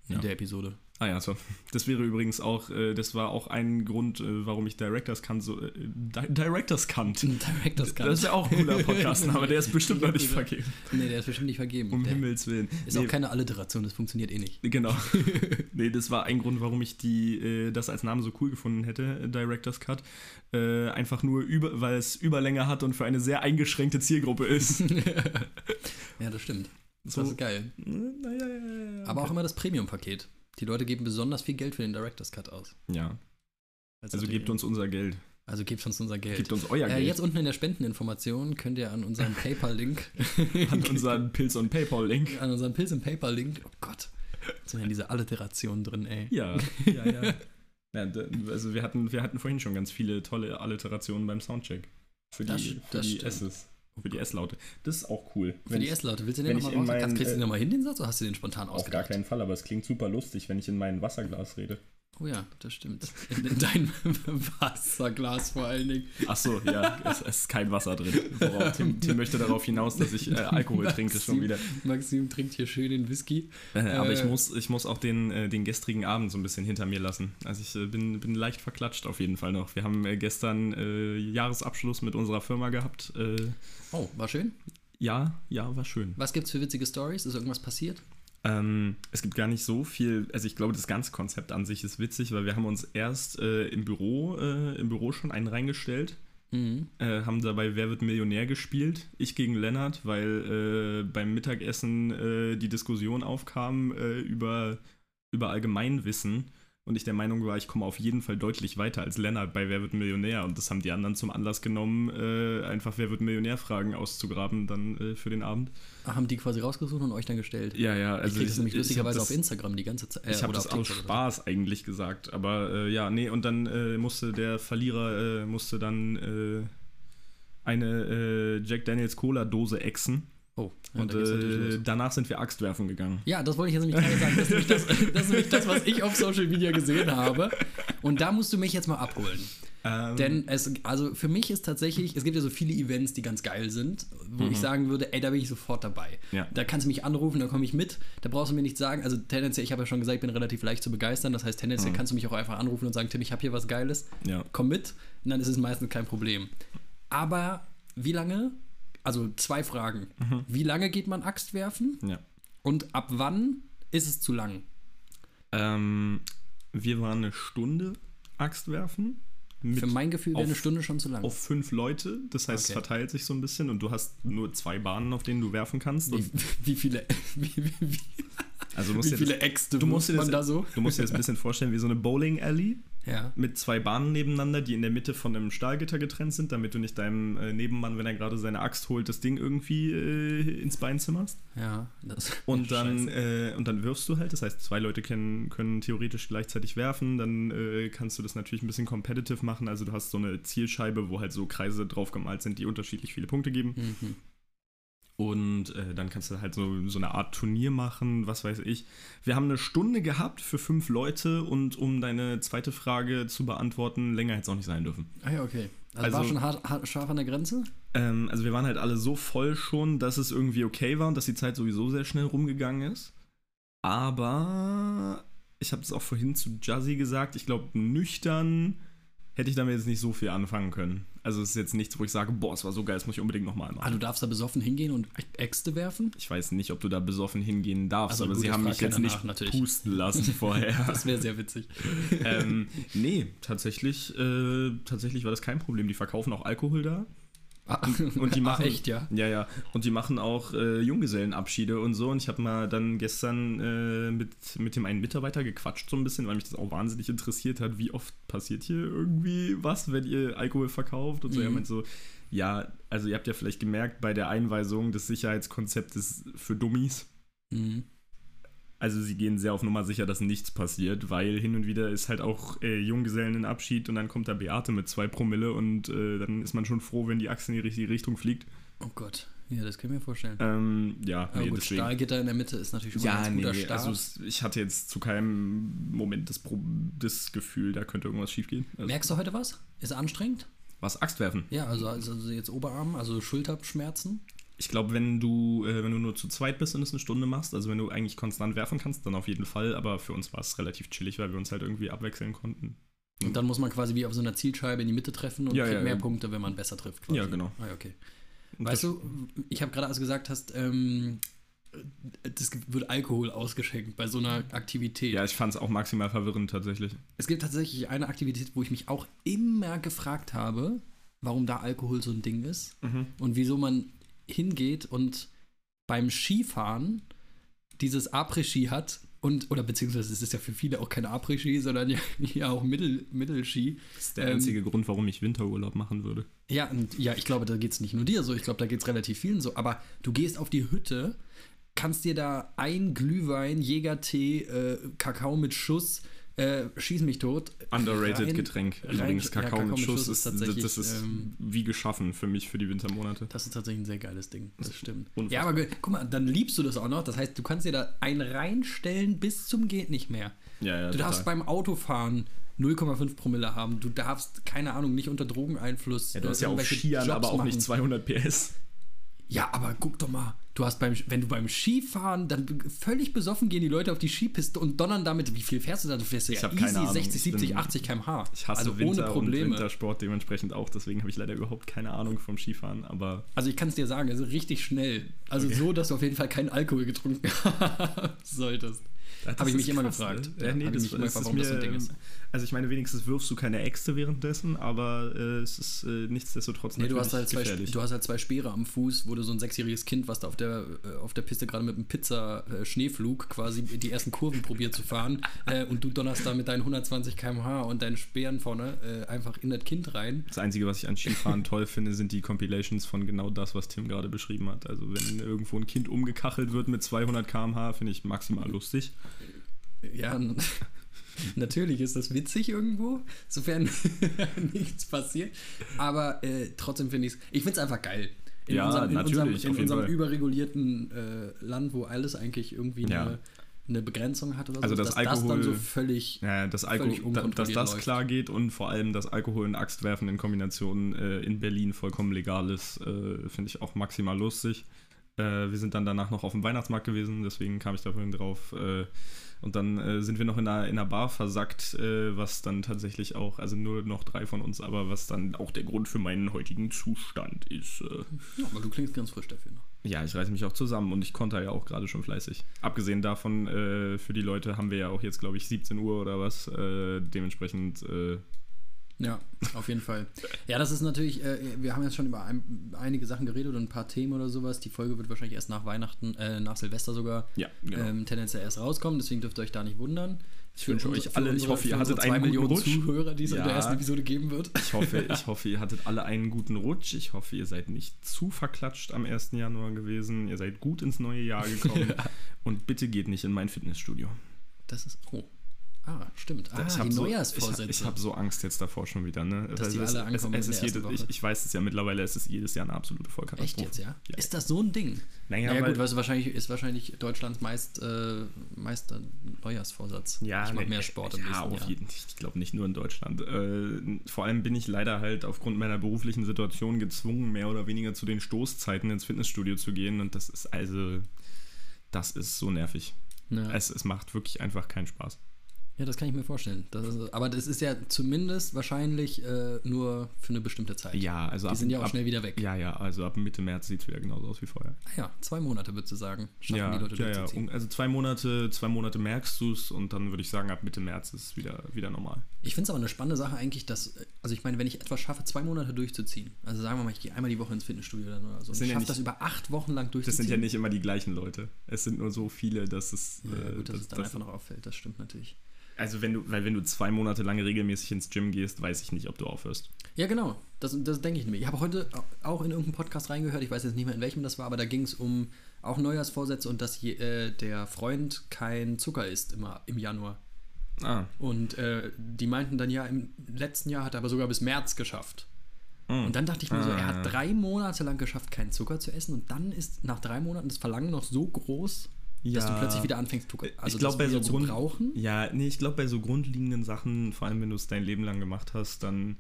in Ja. der Episode. Ah ja, so. Das wäre übrigens auch, äh, das war auch ein Grund, äh, warum ich Directors Cunt so. Äh, Di Directors Cunt. Director's Cut. Das ist ja auch ein cooler Podcastname, der ist bestimmt noch nicht vergeben. Nee, der ist bestimmt nicht vergeben. Um der Himmels Willen. ist Nee, auch keine Alliteration, das funktioniert eh nicht. Genau. nee, das war ein Grund, warum ich die, äh, das als Namen so cool gefunden hätte, Director's Cut. Äh, einfach nur, über, weil es Überlänge hat und für eine sehr eingeschränkte Zielgruppe ist. ja, das stimmt. So- Das ist geil. naja, ja, ja. Aber auch immer das Premium-Paket. Die Leute geben besonders viel Geld für den Director's Cut aus. Ja, also ist gebt uns unser Geld. Also gebt uns unser Geld. Gebt uns euer Äh, Geld. jetzt unten in der Spendeninformation könnt ihr an unseren PayPal-Link, an unseren Pilz- und Paypal-Link. an unseren Pilz und PayPal-Link, oh Gott, jetzt sind ja diese Alliterationen drin, ey. Ja, ja, ja. ja also wir hatten, wir hatten vorhin schon ganz viele tolle Alliterationen beim Soundcheck. Für die, Das- für das die stimmt. S's. Für die S-Laute. Das ist auch cool. Für Wenn die S-Laute, willst du den nochmal raus? Kannst, kriegst du äh, den nochmal hin, den Satz, oder hast du den spontan Auf gar ausgedacht? keinen Fall, aber es klingt super lustig, wenn ich in mein Wasserglas rede. Oh ja, das stimmt. In, in dein Wasserglas vor allen Dingen. Ach so, ja, es, es ist kein Wasser drin. Worauf Tim, Tim möchte darauf hinaus, dass ich äh, Alkohol trinke schon wieder. Maxim trinkt hier schön den Whisky. Äh, aber ich Äh. muss, ich muss auch den, äh, den gestrigen Abend so ein bisschen hinter mir lassen. Also ich äh, bin, bin leicht verklatscht auf jeden Fall noch. Wir haben äh, gestern Jahresabschluss mit unserer Firma gehabt. Oh, war schön. ja, ja, war schön. Was gibt's für witzige Stories? Ist irgendwas passiert? Ähm, es gibt gar nicht so viel, also ich glaube, das ganze Konzept an sich ist witzig, weil wir haben uns erst äh, im Büro, äh, im Büro schon einen reingestellt, Mhm. äh, haben dabei Wer wird Millionär gespielt, ich gegen Lennart, weil äh, beim Mittagessen äh, die Diskussion aufkam äh, über, über Allgemeinwissen und ich der Meinung war, ich komme auf jeden Fall deutlich weiter als Lennart bei Wer wird Millionär und das haben die anderen zum Anlass genommen, äh, einfach Wer wird Millionär Fragen auszugraben dann äh, für den Abend. Haben die quasi rausgesucht und euch dann gestellt? Ja, ja, ich also krieg das nämlich ich lustigerweise das- auf Instagram die ganze Zeit. äh, ich habe das aus oder so. Spaß eigentlich gesagt, aber äh, ja, nee, und dann äh, musste der Verlierer, äh, musste dann eine Jack Daniels Cola-Dose exen Oh, ja, und äh, danach sind wir Axtwerfen gegangen. Ja, das wollte ich jetzt nämlich gerade sagen. Das ist, nämlich das, das ist nämlich das, was ich auf Social Media gesehen habe. Und da musst du mich jetzt mal abholen. Ähm, Denn es, also für mich ist tatsächlich, es gibt ja so viele Events, die ganz geil sind, wo ich sagen würde, ey, da bin ich sofort dabei. Ja. Da kannst du mich anrufen, da komme ich mit, da brauchst du mir nichts sagen. Also tendenziell, ich habe ja schon gesagt, ich bin relativ leicht zu begeistern. Das heißt, tendenziell kannst du mich auch einfach anrufen und sagen, Tim, ich habe hier was Geiles, ja. komm mit. Und dann ist es meistens kein Problem. Aber wie lange? Also zwei Fragen. Wie lange geht man Axt werfen? ja. Und ab wann ist es zu lang? Ähm, wir waren eine Stunde Axtwerfen mit Für mein Gefühl wäre eine Stunde schon zu lang. auf fünf Leute. Das heißt, Okay. es verteilt sich so ein bisschen und du hast nur zwei Bahnen, auf denen du werfen kannst. wie, wie viele, wie, wie, wie, also musst wie viele das, Äxte du musst wirft das, man da so? du musst dir das ein bisschen vorstellen wie so eine Bowling Alley. Ja. mit zwei Bahnen nebeneinander, die in der Mitte von einem Stahlgitter getrennt sind, damit du nicht deinem äh, Nebenmann, wenn er gerade seine Axt holt, das Ding irgendwie äh, ins Bein zimmerst. Ja. Das, Und dann, äh, und dann wirfst du halt, das heißt, zwei Leute können, können theoretisch gleichzeitig werfen, dann äh, kannst du das natürlich ein bisschen competitive machen, also du hast so eine Zielscheibe, wo halt so Kreise drauf gemalt sind, die unterschiedlich viele Punkte geben. Mhm. Und äh, dann kannst du halt so, so eine Art Turnier machen, was weiß ich. Wir haben eine Stunde gehabt für fünf Leute und um deine zweite Frage zu beantworten, länger hätte es auch nicht sein dürfen. Ah ja, okay. Also, Also- war schon hart, hart, scharf an der Grenze? Ähm, also wir waren halt alle so voll schon, dass es irgendwie okay war und dass die Zeit sowieso sehr schnell rumgegangen ist. Aber ich habe es auch vorhin zu Jazzy gesagt, ich glaube, nüchtern hätte ich damit jetzt nicht so viel anfangen können. Also es ist jetzt nichts, wo ich sage, boah, es war so geil, das muss ich unbedingt nochmal Ah, machen. du darfst da besoffen hingehen und Äxte werfen? Ich weiß nicht, ob du da besoffen hingehen darfst, Also aber sie haben mich jetzt keiner nicht natürlich. pusten lassen vorher. Das wäre sehr witzig. ähm, nee, tatsächlich, äh, tatsächlich war das kein Problem. Die verkaufen auch Alkohol da. Ah, Und die ah, machen, echt, ja? Ja, ja. Und die machen auch äh, Junggesellenabschiede und so. Und ich habe mal dann gestern äh, mit, mit dem einen Mitarbeiter gequatscht, so ein bisschen, weil mich das auch wahnsinnig interessiert hat, wie oft passiert hier irgendwie was, wenn ihr Alkohol verkauft. Und so. Er Mhm. meint so, ja, also ihr habt ja vielleicht gemerkt, bei der Einweisung, das Sicherheitskonzept ist für Dummies. Mhm. Also sie gehen sehr auf Nummer sicher, dass nichts passiert, weil hin und wieder ist halt auch äh, Junggesellenabschied und dann kommt da Beate mit zwei Promille und äh, dann ist man schon froh, wenn die Achse in die richtige Richtung fliegt. Oh Gott. Ja, das kann ich mir vorstellen. Ähm, ja, Aber nee, gut, deswegen. Stahlgitter in der Mitte ist natürlich schon mal Ja, ein nee, guter Start. also ich hatte jetzt zu keinem Moment das, Pro das Gefühl, da könnte irgendwas schiefgehen. Also, Merkst du heute was? Ist anstrengend? was Axt werfen? Ja, also, also also jetzt Oberarm, also Schulterschmerzen. Ich glaube, wenn du, äh, wenn du nur zu zweit bist und es eine Stunde machst, also wenn du eigentlich konstant werfen kannst, dann auf jeden Fall. Aber für uns war es relativ chillig, weil wir uns halt irgendwie abwechseln konnten. Und dann muss man quasi wie auf so einer Zielscheibe in die Mitte treffen und Ja, kriegt ja, mehr ja. Punkte, wenn man besser trifft. Quasi. Ja, genau. Ah, okay. Und Weißt du, ich habe gerade, als du gesagt hast, ähm, das wird Alkohol ausgeschenkt bei so einer Aktivität. Ja, ich fand es auch maximal verwirrend tatsächlich. Es gibt tatsächlich eine Aktivität, wo ich mich auch immer gefragt habe, warum da Alkohol so ein Ding ist und wieso man hingeht und beim Skifahren dieses Après-Ski hat und, oder beziehungsweise es ist ja für viele auch kein Après-Ski, sondern ja, ja auch Mittel, Mittelski. Das ist der Ähm, einzige Grund, warum ich Winterurlaub machen würde. Ja, und ja, ich glaube, da geht es nicht nur dir so, ich glaube, da geht es relativ vielen so. Aber du gehst auf die Hütte, kannst dir da ein Glühwein, Jägertee, äh, Kakao mit Schuss, äh, schieß mich tot. Underrated rein- Getränk. rein- Übrigens, ja, Kakao, mit Schuss ist, tatsächlich, das ist ähm, wie geschaffen für mich für die Wintermonate. Das ist tatsächlich ein sehr geiles Ding. Das stimmt. unfassbar. Ja, aber guck mal, dann liebst du das auch noch. Das heißt, du kannst dir da einen reinstellen bis zum geht nicht mehr. Ja, ja, Du darfst total. beim Autofahren 0,5 Promille haben. Du darfst, keine Ahnung, nicht unter Drogeneinfluss. ja, du äh, hast ja irgendwelche Skiern aber auch nicht machen. 200 PS. Ja, aber guck doch mal. Du hast beim, wenn du beim Skifahren, dann völlig besoffen gehen die Leute auf die Skipiste und donnern damit. Wie viel fährst du da? Du fährst Ich ja easy Ahnung. 60, Ich 70, bin- 80 km/h. Ich hasse also Winter ohne Probleme. und Wintersport dementsprechend auch, deswegen habe ich leider überhaupt keine Ahnung vom Skifahren, aber Also ich kann es dir sagen, also richtig schnell. Also so, dass du auf jeden Fall keinen Alkohol getrunken solltest. Habe ich mich immer krass, gefragt. ne? Ja, Ja, nee, das, mich immer das gefragt, ist warum das so ein Ding ist. Also ich meine, wenigstens wirfst du keine Äxte währenddessen, aber äh, es ist äh, nichtsdestotrotz Nee, du hast, halt zwei, gefährlich. du hast halt zwei Speere am Fuß, wo du so ein sechsjähriges Kind, was da auf der, äh, auf der Piste gerade mit einem Pizza-Schneeflug quasi die ersten Kurven probiert zu fahren äh, und du donnerst da mit deinen 120 km/h und deinen Speeren vorne äh, einfach in das Kind rein. Das Einzige, was ich an Skifahren toll finde, sind die Compilations von genau das, was Tim gerade beschrieben hat. Also wenn irgendwo ein Kind umgekachelt wird mit 200 km/h, finde ich maximal lustig. Ja, natürlich ist das witzig irgendwo, sofern nichts passiert. Aber äh, trotzdem finde ich es, ich finde es einfach geil. In Ja, unserem, in unserem, in unserem überregulierten äh, Land, wo alles eigentlich irgendwie Ja. eine, eine Begrenzung hat oder Also so, das dass das dann so Alkohol- völlig. Ja, dass, Völlig Alko da, dass das läuft. klar geht und vor allem, dass Alkohol und Axtwerfen in Kombination äh, in Berlin vollkommen legal ist, äh, finde ich auch maximal lustig. Äh, wir sind dann danach noch auf dem Weihnachtsmarkt gewesen, deswegen kam ich da vorhin drauf. Und dann äh, sind wir noch in einer, in einer Bar versackt, äh, was dann tatsächlich auch, also nur noch drei von uns, aber was dann auch der Grund für meinen heutigen Zustand ist. Äh, Ja, aber du klingst ganz frisch dafür noch. ja, ich reiße mich auch zusammen und ich konnte ja auch gerade schon fleißig. Abgesehen davon, äh, für die Leute haben wir ja auch jetzt, glaube ich, 17 Uhr oder was. Äh, dementsprechend, Ja, auf jeden Fall. Ja, das ist natürlich, äh, wir haben jetzt schon über ein, einige Sachen geredet und ein paar Themen oder sowas. Die Folge wird wahrscheinlich erst nach Weihnachten, äh, nach Silvester sogar ja, genau. ähm, tendenziell erst rauskommen, deswegen dürft ihr euch da nicht wundern. Ich wünsche euch alle- ich unsere- hoffe, ihr hattet einen zwei guten Millionen Rutsch. Zuhörer, die es in Ja. der ersten Episode geben wird. Ich hoffe, ich hoffe, ihr hattet alle einen guten Rutsch. Ich hoffe, ihr seid nicht zu verklatscht am 1. Januar gewesen. Ihr seid gut ins neue Jahr gekommen. Und bitte geht nicht in mein Fitnessstudio. Das ist, oh. Ah, stimmt. Ah, ich die hab so. Ich, ich habe so Angst jetzt davor schon wieder. Ne? Dass die es, alle ankommen es, es ist ersten jede, ich, ich weiß es ja mittlerweile, es ist jedes Jahr eine absolute Echt Vollkatastrophe. jetzt, ja? Ja. Ist das so ein Ding? Naja, Ja, weil- gut, du, wahrscheinlich ist wahrscheinlich Deutschlands meist, äh, meister Neujahrsvorsatz. Ja, ich mache nee, mehr Sport im ja, nächsten auf Jahr. jeden Ich glaube nicht nur in Deutschland. Äh, vor allem bin ich leider halt aufgrund meiner beruflichen Situation gezwungen, mehr oder weniger zu den Stoßzeiten ins Fitnessstudio zu gehen. Und das ist also, das ist so nervig. Ja. Es, es macht wirklich einfach keinen Spaß. Ja, das kann ich mir vorstellen. Das ist, aber das ist ja zumindest wahrscheinlich äh, nur für eine bestimmte Zeit. Ja, also Die sind ja auch schnell wieder weg. Ja, ja, also ab Mitte März sieht es wieder genauso aus wie vorher. Ah ja, zwei Monate würdest du sagen. Schaffen ja, die Leute ja, ja. durchzuziehen. Und Also zwei Monate, zwei Monate merkst du es und dann würde ich sagen, ab Mitte März ist es wieder, wieder normal. Ich finde es aber eine spannende Sache eigentlich, dass, also ich meine, wenn ich etwas schaffe, zwei Monate durchzuziehen, also sagen wir mal, ich gehe einmal die Woche ins Fitnessstudio dann oder so, und ich ja schaffe das über acht Wochen lang Das durchzuziehen. sind ja nicht immer die gleichen Leute. Es sind nur so viele, dass es. Ja, äh, gut, dass das- es dann das- einfach noch auffällt, das stimmt natürlich. Also wenn du, weil wenn du zwei Monate lang regelmäßig ins Gym gehst, weiß ich nicht, ob du aufhörst. Ja, genau. Das, das denke ich nämlich. Ich habe heute auch in irgendeinem Podcast reingehört, ich weiß jetzt nicht mehr, in welchem das war, aber da ging es um auch Neujahrsvorsätze und dass je, äh, der Freund kein Zucker isst immer im Januar. Ah. Und äh, die meinten dann ja, im letzten Jahr hat er aber sogar bis März geschafft. Mm. Und dann dachte ich mir so, er Ah. hat drei Monate lang geschafft, keinen Zucker zu essen und dann ist nach drei Monaten das Verlangen noch so groß, dass du Ja. plötzlich wieder anfängst, also ich glaube, das bei so Grund brauchen. Ja, nee, ich glaube, bei so grundlegenden Sachen, vor allem wenn du es dein Leben lang gemacht hast, dann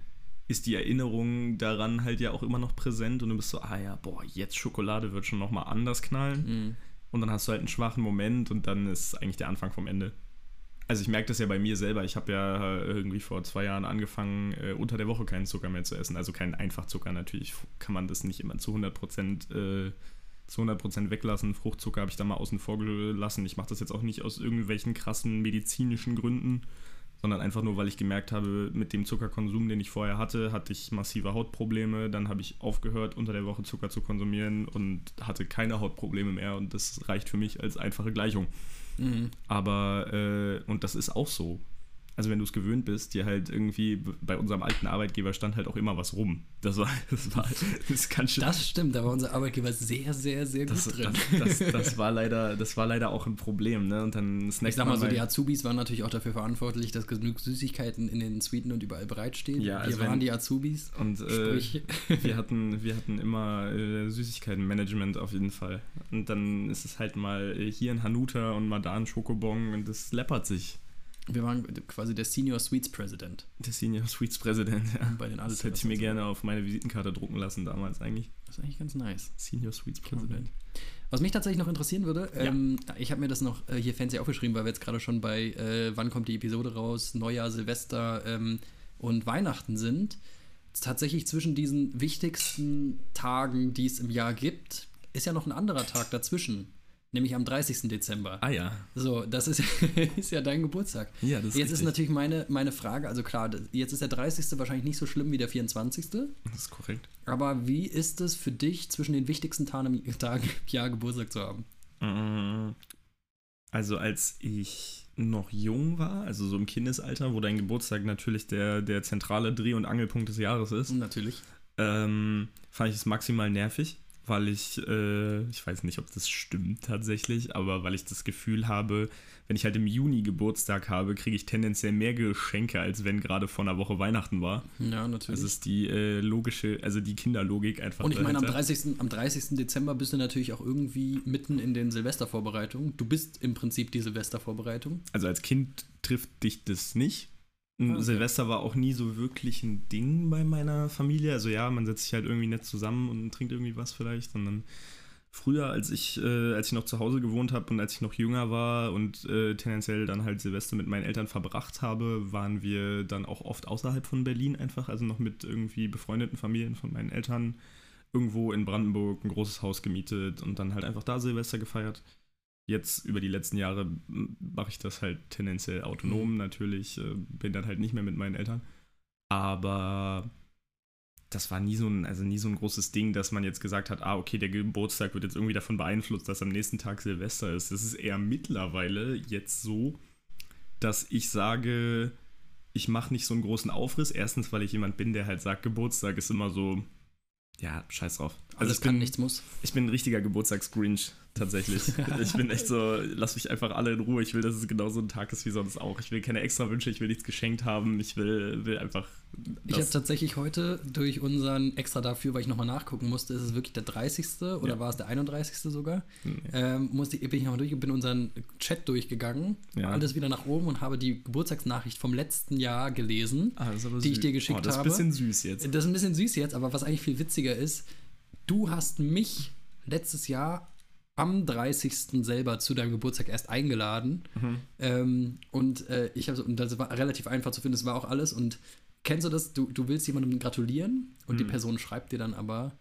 ist die Erinnerung daran halt ja auch immer noch präsent und du bist so, ah ja, boah, jetzt Schokolade wird schon nochmal anders knallen. Mhm. Und dann hast du halt einen schwachen Moment und dann ist eigentlich der Anfang vom Ende. Also ich merke das ja bei mir selber. Ich habe ja irgendwie vor zwei Jahren angefangen, äh, unter der Woche keinen Zucker mehr zu essen. Also keinen Einfachzucker. Natürlich kann man das nicht immer zu 100%, äh, zu 100% weglassen. Fruchtzucker habe ich da mal außen vor gelassen. Ich mache das jetzt auch nicht aus irgendwelchen krassen medizinischen Gründen, sondern einfach nur, weil ich gemerkt habe, mit dem Zuckerkonsum, den ich vorher hatte, hatte ich massive Hautprobleme. Dann habe ich aufgehört, unter der Woche Zucker zu konsumieren und hatte keine Hautprobleme mehr. Und das reicht für mich als einfache Gleichung. Mhm. Aber, äh, und das ist auch so. Also wenn du es gewöhnt bist, dir halt irgendwie, bei unserem alten Arbeitgeber stand halt auch immer was rum. Das war, das war, das kann schon, Das stimmt, da war unser Arbeitgeber sehr, sehr, sehr gut das, drin. das, das, das, war leider, das war leider auch ein Problem, ne? Und dann snackt ich sag mal so, mal- die Azubis waren natürlich auch dafür verantwortlich, dass genug Süßigkeiten in den Suiten und überall bereitstehen. Ja, Wir also waren wenn- die Azubis. Und äh, Sprich, wir, hatten, wir hatten immer äh, Süßigkeitenmanagement auf jeden Fall. Und dann ist es halt mal äh, hier ein Hanuta und mal da ein Schokobon und das läppert sich. Wir waren quasi der Senior Sweets President Der Senior Sweets Präsident, ja. bei den Das hätte ich mir gerne auf meine Visitenkarte drucken lassen damals eigentlich. Das ist eigentlich ganz nice. Senior Sweets Präsident. Was mich tatsächlich noch interessieren würde, Ja. ähm, ich habe mir das noch äh, hier fancy aufgeschrieben, weil wir jetzt gerade schon bei, äh, wann kommt die Episode raus, Neujahr, Silvester ähm, und Weihnachten sind. Tatsächlich zwischen diesen wichtigsten Tagen, die es im Jahr gibt, ist ja noch ein anderer Tag dazwischen, nämlich am 30. Dezember. Ah ja. So, das ist, ist ja dein Geburtstag. Ja, das ist Jetzt ist richtig. natürlich meine, meine Frage, also klar, jetzt ist der 30. wahrscheinlich nicht so schlimm wie der 24. Das ist korrekt. Aber wie ist es für dich, zwischen den wichtigsten Tagen im, Tagen im Jahr Geburtstag zu haben? Mm, Also als ich noch jung war, also so im Kindesalter, wo dein Geburtstag natürlich der, der zentrale Dreh- und Angelpunkt des Jahres ist, Natürlich. ähm, fand ich es maximal nervig, weil ich, äh, ich weiß nicht, ob das stimmt tatsächlich, aber weil ich das Gefühl habe, wenn ich halt im Juni Geburtstag habe, kriege ich tendenziell mehr Geschenke, als wenn gerade vor einer Woche Weihnachten war. Ja, natürlich. Das ist die äh, logische, also die Kinderlogik einfach. und ich meine, am dahinter. 30. am 30. Dezember bist du natürlich auch irgendwie mitten in den Silvestervorbereitungen. Du bist im Prinzip die Silvestervorbereitung. Also als Kind trifft dich das nicht. Ah, okay. Silvester war auch nie so wirklich ein Ding bei meiner Familie. Also ja, man setzt sich halt irgendwie nett zusammen und trinkt irgendwie was vielleicht. Und dann früher, als ich, äh, als ich noch zu Hause gewohnt habe und als ich noch jünger war und äh, tendenziell dann halt Silvester mit meinen Eltern verbracht habe, waren wir dann auch oft außerhalb von Berlin einfach, also noch mit irgendwie befreundeten Familien von meinen Eltern irgendwo in Brandenburg ein großes Haus gemietet und dann halt einfach da Silvester gefeiert. Jetzt über die letzten Jahre mache ich das halt tendenziell autonom natürlich, äh, bin dann halt nicht mehr mit meinen Eltern. Aber das war nie so ein, also nie so ein großes Ding, dass man jetzt gesagt hat, ah, okay, der Geburtstag wird jetzt irgendwie davon beeinflusst, dass am nächsten Tag Silvester ist. Das ist eher mittlerweile jetzt so, dass ich sage, ich mache nicht so einen großen Aufriss. Erstens, weil ich jemand bin, der halt sagt, Geburtstag ist immer so, ja, scheiß drauf. Also Alles ich kann, bin, nichts muss. ich bin ein richtiger Geburtstagsgrinch, tatsächlich. ich bin echt so, lass mich einfach alle in Ruhe. Ich will, dass es genauso ein Tag ist wie sonst auch. Ich will keine extra Wünsche, ich will nichts geschenkt haben. Ich will, will einfach. Ich habe tatsächlich heute durch unseren extra dafür, weil ich nochmal nachgucken musste, ist es wirklich der 30. oder Ja. war es der 31. sogar? Nee. Ähm, musste, bin ich nochmal durch und bin unseren Chat durchgegangen, Ja. alles wieder nach oben und habe die Geburtstagsnachricht vom letzten Jahr gelesen. Ah, die ich dir geschickt oh, das ist habe. ein bisschen süß jetzt. Das ist ein bisschen süß jetzt, aber was eigentlich viel witziger ist, du hast mich letztes Jahr am 30. selber zu deinem Geburtstag erst eingeladen. Mhm. Ähm, und äh, ich habe so, und das war relativ einfach zu finden, das war auch alles. Und kennst du das? Du, du willst jemandem gratulieren und die Mhm. Person schreibt dir dann aber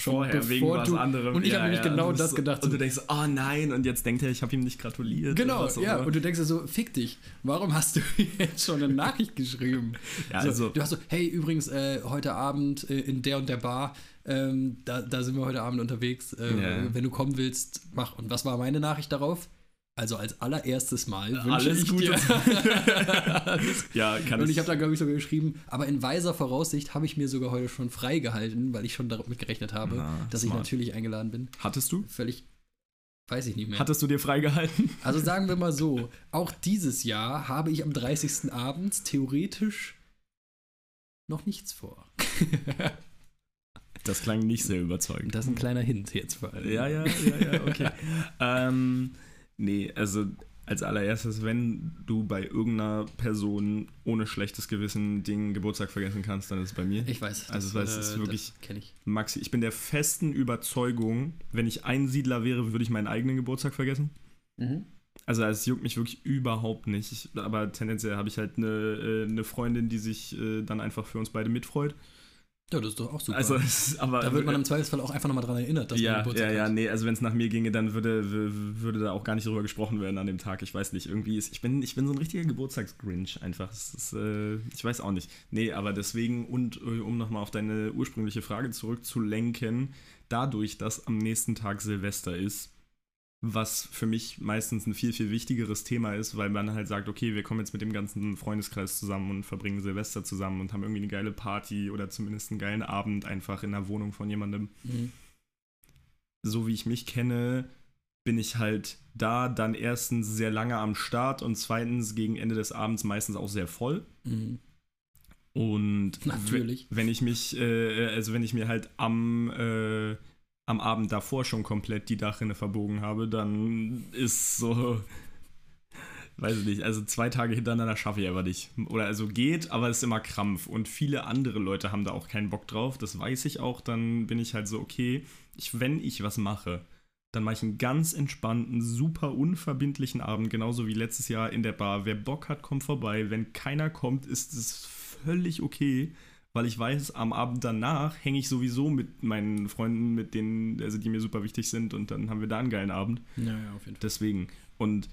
Vorher wegen was du, anderem. Und ich habe nämlich genau du bist das so, gedacht. Und du denkst, oh nein, und jetzt denkt er, ich habe ihm nicht gratuliert. Genau, was ja. immer. Und du denkst so, fick dich. Warum hast du jetzt schon eine Nachricht geschrieben? Ja, so, also- du hast so, hey, übrigens, äh, heute Abend äh, in der und der Bar, ähm, da, da sind wir heute Abend unterwegs. Äh, Ja. Wenn du kommen willst, mach. Und was war meine Nachricht darauf? Also als allererstes Mal wünsche Alles ich Gute. ja, kann und ich habe da, glaube ich, sogar geschrieben, aber in weiser Voraussicht habe ich mir sogar heute schon freigehalten, weil ich schon damit gerechnet habe, Na, dass ich smart. natürlich eingeladen bin. Hattest du? Völlig, weiß ich nicht mehr. Hattest du dir freigehalten? Also sagen wir mal so, auch dieses Jahr habe ich am 30. abends theoretisch noch nichts vor. Das klang nicht sehr überzeugend. Das ist ein kleiner Hint jetzt vor allem. Ja, ja, ja, ja, okay. ähm, nee, also als allererstes, wenn du bei irgendeiner Person ohne schlechtes Gewissen den Geburtstag vergessen kannst, dann ist es bei mir. Ich weiß. Also, das, das ist äh, wirklich ich. Maxi. Ich bin der festen Überzeugung, wenn ich Einsiedler wäre, würde ich meinen eigenen Geburtstag vergessen. Also es juckt mich wirklich überhaupt nicht. Ich, aber tendenziell habe ich halt eine, äh, eine Freundin, die sich äh, dann einfach für uns beide mitfreut. Ja, das ist doch auch super. Also, aber da wird man im Zweifelsfall auch einfach nochmal dran erinnert, dass man ja, Geburtstag ja, ja, hat. nee, also wenn es nach mir ginge, dann würde, würde da auch gar nicht drüber gesprochen werden an dem Tag. Ich weiß nicht, irgendwie ist, ich bin, ich bin so ein richtiger Geburtstagsgrinch einfach. Ist, äh, ich weiß auch nicht. Nee, aber deswegen und äh, um nochmal auf deine ursprüngliche Frage zurückzulenken, dadurch, dass am nächsten Tag Silvester ist, was für mich meistens ein viel, viel wichtigeres Thema ist, weil man halt sagt, okay, wir kommen jetzt mit dem ganzen Freundeskreis zusammen und verbringen Silvester zusammen und haben irgendwie eine geile Party oder zumindest einen geilen Abend einfach in der Wohnung von jemandem Mhm. so wie ich mich kenne, bin ich halt da dann erstens sehr lange am Start und zweitens gegen Ende des Abends meistens auch sehr voll. Mhm. Und Natürlich. we- wenn ich mich, äh, also wenn ich mir halt am, äh, am Abend davor schon komplett die Dachrinne verbogen habe, dann ist so, weiß ich nicht, also zwei Tage hintereinander schaffe ich einfach nicht. Oder also geht, aber es ist immer Krampf. Und viele andere Leute haben da auch keinen Bock drauf, das weiß ich auch. Dann bin ich halt so, okay, ich, wenn ich was mache, dann mache ich einen ganz entspannten, super unverbindlichen Abend, genauso wie letztes Jahr in der Bar. Wer Bock hat, kommt vorbei. Wenn keiner kommt, ist es völlig okay, weil ich weiß, am Abend danach hänge ich sowieso mit meinen Freunden, mit denen, also die mir super wichtig sind und dann haben wir da einen geilen Abend. Ja, ja, auf jeden Fall. Deswegen. Und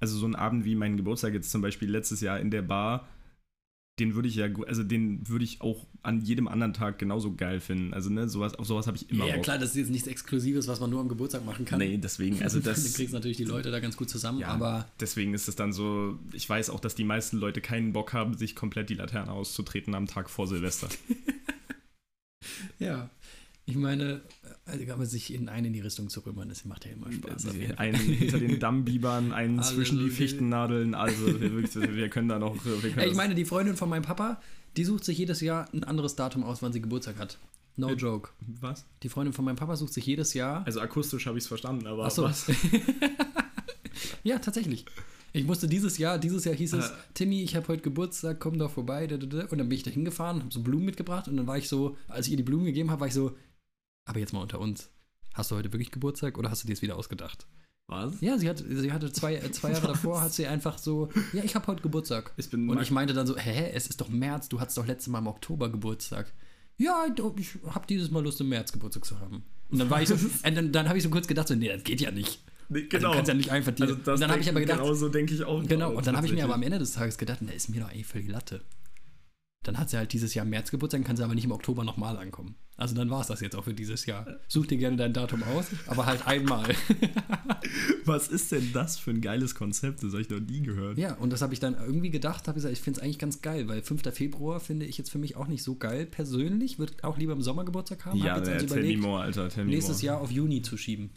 also so ein Abend wie mein Geburtstag jetzt zum Beispiel letztes Jahr in der Bar, den würde ich ja, also den würde ich auch an jedem anderen Tag genauso geil finden. Also ne, sowas, auf sowas habe ich immer Ja, Bock. klar, das ist jetzt nichts Exklusives, was man nur am Geburtstag machen kann. Nee, deswegen, also das, kriegst du natürlich die Leute da ganz gut zusammen, Ja. aber deswegen ist es dann so, ich weiß auch, dass die meisten Leute keinen Bock haben, sich komplett die Laterne auszutreten am Tag vor Silvester. ja. Ich meine, also, aber sich in einen in die Richtung zu rümmern, das macht ja immer Spaß. Fall. einen hinter den Dammbibern, einen Alles zwischen die. Fichtennadeln, also wir, können da noch. Können ich meine, die Freundin von meinem Papa, die sucht sich jedes Jahr ein anderes Datum aus, wann sie Geburtstag hat. No Äh, joke. was? Die Freundin von meinem Papa sucht sich jedes Jahr. Also akustisch habe ich es verstanden, aber Ach so. was? ja, tatsächlich. Ich musste dieses Jahr, dieses Jahr hieß es, Äh. Timmy, ich habe heute Geburtstag, komm doch vorbei. Und dann bin ich da hingefahren, habe so Blumen mitgebracht und dann war ich so, als ich ihr die Blumen gegeben habe, war ich so, aber jetzt mal unter uns. Hast du heute wirklich Geburtstag oder hast du dir es wieder ausgedacht? Was? Ja, sie, hat, sie hatte zwei, äh, zwei Jahre davor, hat sie einfach so, ja, ich habe heute Geburtstag. Ich bin Und ich meinte dann so, hä, es ist doch März, du hattest doch letztes Mal im Oktober Geburtstag. Ja, ich habe dieses Mal Lust, im März Geburtstag zu haben. Und dann war ich so, äh, dann, dann habe ich so kurz gedacht, so, nee, das geht ja nicht. Nee, Also, genau. du kannst ja nicht einfach die. Also das und dann habe ich aber gedacht, Genau so denke ich auch. genau, und dann habe ich mir aber am. Ende des Tages gedacht, na, ist mir doch eigentlich völlig Latte. Dann hat sie halt dieses Jahr im März Geburtstag, kann sie aber nicht im Oktober nochmal ankommen. Also dann war es das jetzt auch für dieses Jahr. Such dir gerne dein Datum aus, aber halt einmal. Was ist denn das für ein geiles Konzept? Das habe ich noch nie gehört. Ja, und das habe ich dann irgendwie gedacht, habe gesagt, ich finde es eigentlich ganz geil, weil 5. Februar finde ich jetzt für mich auch nicht so geil persönlich. Würde auch lieber im Sommer Geburtstag haben. Ja, jetzt also tell me überlegt, more, Alter. Tell me nächstes more. Jahr auf Juni zu schieben.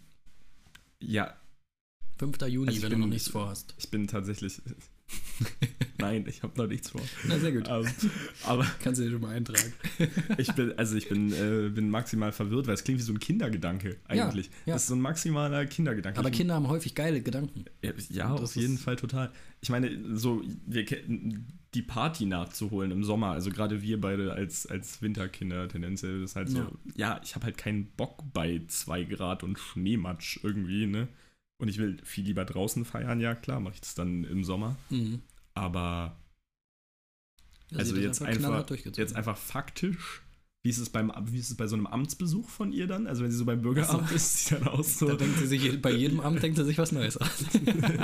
Ja, 5. Juni, Also wenn bin- du noch nichts vorhast. ich bin tatsächlich. Nein, ich habe noch nichts vor. Na, sehr gut. Ähm, aber Kannst du dir schon mal eintragen. ich bin, also ich bin, äh, bin maximal verwirrt, weil es klingt wie so ein Kindergedanke eigentlich. ja. Das ist so ein maximaler Kindergedanke. Aber Ich- Kinder haben häufig geile Gedanken. Ja, ja auf jeden Fall total. Ich meine, so wir, die Party nachzuholen im Sommer, also gerade wir beide als, als Winterkinder tendenziell, ist halt so, Ja. ja, ich habe halt keinen Bock bei 2 Grad und Schneematsch irgendwie, ne? Und ich will viel lieber draußen feiern, ja klar, mache ich das dann im Sommer. Mhm. Aber Ja, also jetzt einfach, durchgezogen. jetzt einfach faktisch, wie ist es beim wie ist es bei so einem Amtsbesuch von ihr dann? Also wenn sie so beim Bürgeramt Ach so. ist, sie dann aus so Da denkt sie sich, bei jedem Amt denkt sie sich was Neues aus.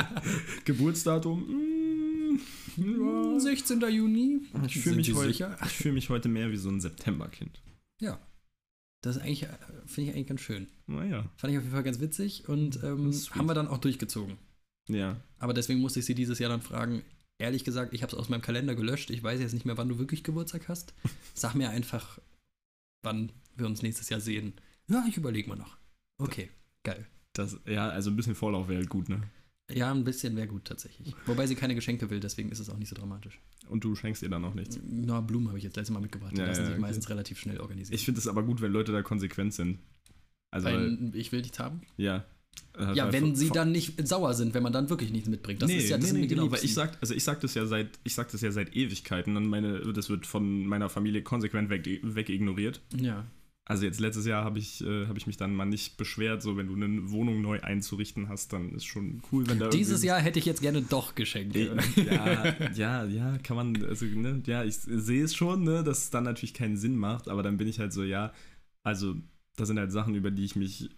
Geburtsdatum. mm, ja. 16. Juni. Ich fühle mich, ich fühl mich heute mehr wie so ein Septemberkind. Ja. Das ist eigentlich, äh, finde ich eigentlich ganz schön. Naja. Fand ich auf jeden Fall ganz witzig und ähm, haben wir dann auch durchgezogen. Ja. Aber deswegen musste ich sie dieses Jahr dann fragen. Ehrlich gesagt, ich habe es aus meinem Kalender gelöscht. Ich weiß jetzt nicht mehr, wann du wirklich Geburtstag hast. Sag mir einfach, wann wir uns nächstes Jahr sehen. Ja, ich überlege mal noch. Okay, geil. Das, ja, also ein bisschen Vorlauf wäre halt gut, ne? Ja, ein bisschen wäre gut tatsächlich. Wobei sie keine Geschenke will, deswegen ist es auch nicht so dramatisch. Und du schenkst ihr dann auch nichts. Na, Blumen habe ich jetzt letztes Mal mitgebracht. Die Ja, lassen ja, sich okay. meistens relativ schnell organisieren. Ich finde es aber gut, wenn Leute da konsequent sind. Also, Weil ich will nichts haben. ja. Äh, Ja, weil wenn sie dann nicht sauer sind, wenn man dann wirklich nichts mitbringt. Das nee, ist ja das nee, nee, genau, weil ich sag, also ich sag das ja seit, ich sag das ja seit Ewigkeiten und meine, das wird von meiner Familie konsequent weg, wegignoriert. Ja. Also jetzt letztes Jahr habe ich, äh, habe ich mich dann mal nicht beschwert, so wenn du eine Wohnung neu einzurichten hast, dann ist schon cool, wenn da Dieses Jahr hätte ich jetzt gerne doch Geschenke. ja, ja, ja, kann man, also, ne, ja, ich sehe es schon, ne, dass es dann natürlich keinen Sinn macht, aber dann bin ich halt so, ja, also, das sind halt Sachen, über die ich mich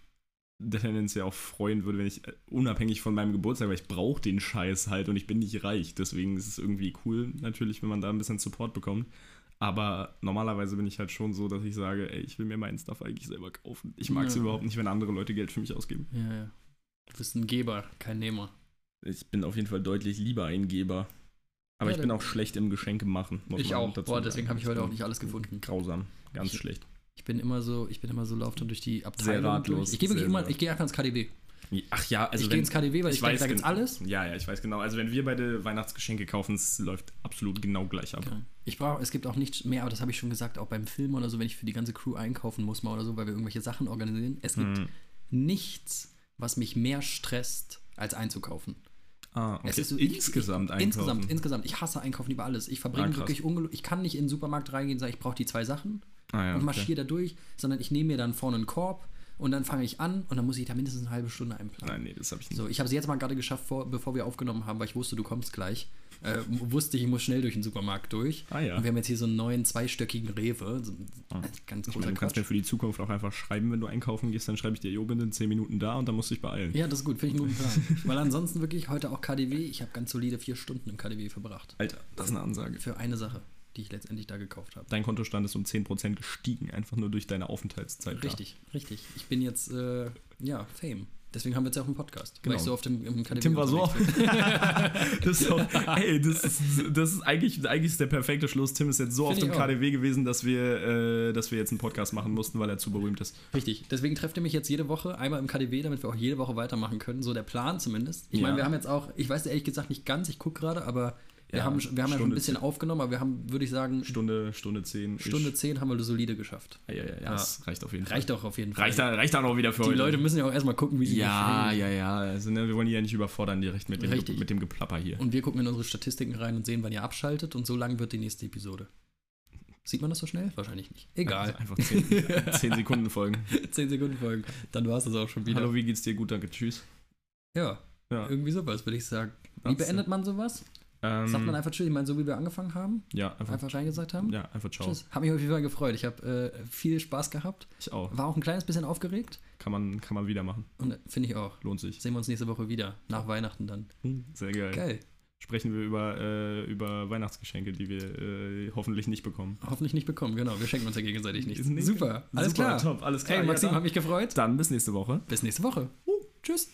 tendenziell auch freuen würde, wenn ich, äh, unabhängig von meinem Geburtstag, weil ich brauche den Scheiß halt und ich bin nicht reich, deswegen ist es irgendwie cool, natürlich, wenn man da ein bisschen Support bekommt. Aber normalerweise bin ich halt schon so, dass ich sage, ey, ich will mir meinen Stuff eigentlich selber kaufen. Ich mag es Ja. überhaupt nicht, wenn andere Leute Geld für mich ausgeben. Ja, ja. Du bist ein Geber, kein Nehmer. Ich bin auf jeden Fall deutlich lieber ein Geber. Aber Ja, ich bin dann- auch schlecht im Geschenke machen. muss Ich man auch. dazu Boah, deswegen habe ich heute auch nicht alles gefunden. Grausam. Ganz Ich- schlecht. Ich bin immer so, ich bin immer so laufend durch die Abteilung. ratlos, Durch. Ich gehe wirklich sehr, immer, sehr. ich gehe einfach ins KDW. Ach ja, also ich gehe ins KDW, weil ich, denke, da gen- gibt's alles. Ja, ja, ich weiß genau. Also wenn wir beide Weihnachtsgeschenke kaufen, es läuft absolut genau gleich ab. Ja. Ich brauche, es gibt auch nichts mehr, aber das habe ich schon gesagt, auch beim Film oder so, wenn ich für die ganze Crew einkaufen muss mal oder so, weil wir irgendwelche Sachen organisieren. Es gibt Hm. nichts, was mich mehr stresst, als einzukaufen. Ah, okay. Es ist so- insgesamt ich, einkaufen. Insgesamt, insgesamt. Ich hasse Einkaufen über alles. Ich verbringe Ah, wirklich ungel Ich kann nicht in den Supermarkt reingehen und sagen, ich brauche die zwei Sachen ah, ja, und okay. marschiere da durch, sondern ich nehme mir dann vorne einen Korb und dann fange ich an und dann muss ich da mindestens eine halbe Stunde einplanen. Nein, nee, das habe ich nicht. So, ich habe es jetzt mal gerade geschafft, vor, bevor wir aufgenommen haben, weil ich wusste, du kommst gleich. Äh, wusste ich, ich muss schnell durch den Supermarkt durch. Ah, ja. Und wir haben jetzt hier so einen neuen zweistöckigen Rewe. So, Ah. Ganz Ich meine, du kannst Quatsch. mir für die Zukunft auch einfach schreiben, wenn du einkaufen gehst, dann schreibe ich dir, jo, bin in 10 Minuten da und dann musst du dich beeilen. Ja, das ist gut, finde ich einen guten Plan. Weil ansonsten wirklich heute auch KDW. Ich habe ganz solide vier Stunden im KDW verbracht. Alter, das ist eine Ansage. Für eine Sache, die ich letztendlich da gekauft habe. Dein Kontostand ist um 10% gestiegen, einfach nur durch deine Aufenthaltszeit. Richtig, richtig. Ich bin jetzt, äh, ja, Fame. Deswegen haben wir jetzt ja auch einen Podcast. Genau. Weil ich so oft im, im Tim war so. bin. das, ist auch, ey, das ist, das ist eigentlich, eigentlich ist der perfekte Schluss. Tim ist jetzt so Find oft im ich auch. KDW gewesen, dass wir, äh, dass wir jetzt einen Podcast machen mussten, weil er zu berühmt ist. Richtig. Deswegen trefft ihr mich jetzt jede Woche einmal im KDW, damit wir auch jede Woche weitermachen können. So der Plan zumindest. Ich Ja. meine, wir haben jetzt auch, ich weiß ehrlich gesagt nicht ganz, ich gucke gerade, aber wir Ja, haben, wir haben ja schon ein bisschen zehn. aufgenommen, aber wir haben, würde ich sagen, Stunde, Stunde 10. Stunde 10 haben wir solide geschafft. Ja, ja, ja, Ja. das reicht auf jeden Fall. Reicht doch auf jeden Fall. Reicht, da, reicht dann auch wieder für Die heute. Leute müssen ja auch erstmal gucken, wie sie ja, ja, ja. Also, ne, wir wollen die ja nicht überfordern direkt mit dem, Richtig. mit dem Geplapper hier. Und wir gucken in unsere Statistiken rein und sehen, wann ihr abschaltet und so lang wird die nächste Episode. Sieht man das so schnell? Wahrscheinlich nicht. Egal. Einfach 10, 10 Sekunden folgen. 10 Sekunden Folgen. Dann war es das auch schon wieder. Hallo, wie geht's dir? Gut, danke, tschüss. Ja, Ja. irgendwie sowas, würde ich sagen. Wie beendet man sowas? Ähm, Sagt man einfach tschüss? Ich meine, so wie wir angefangen haben? ja, einfach, Einfach reingesagt haben? ja, einfach ciao. Tschüss. Hat mich auf jeden Fall gefreut. Ich habe äh, viel Spaß gehabt. Ich auch. War auch ein kleines bisschen aufgeregt. Kann man, kann man wieder machen. Und äh, finde ich auch. Lohnt sich. Sehen wir uns nächste Woche wieder. Nach Weihnachten dann. Sehr geil. Geil. Sprechen wir über, äh, über Weihnachtsgeschenke, die wir äh, hoffentlich nicht bekommen. Hoffentlich nicht bekommen, genau. Wir schenken uns ja gegenseitig nichts. Nee, Super. Alles Super, klar. top, alles klar. Hey, Ja, Maxim, dann- hat mich gefreut. Dann bis nächste Woche. Bis nächste Woche. Tschüss.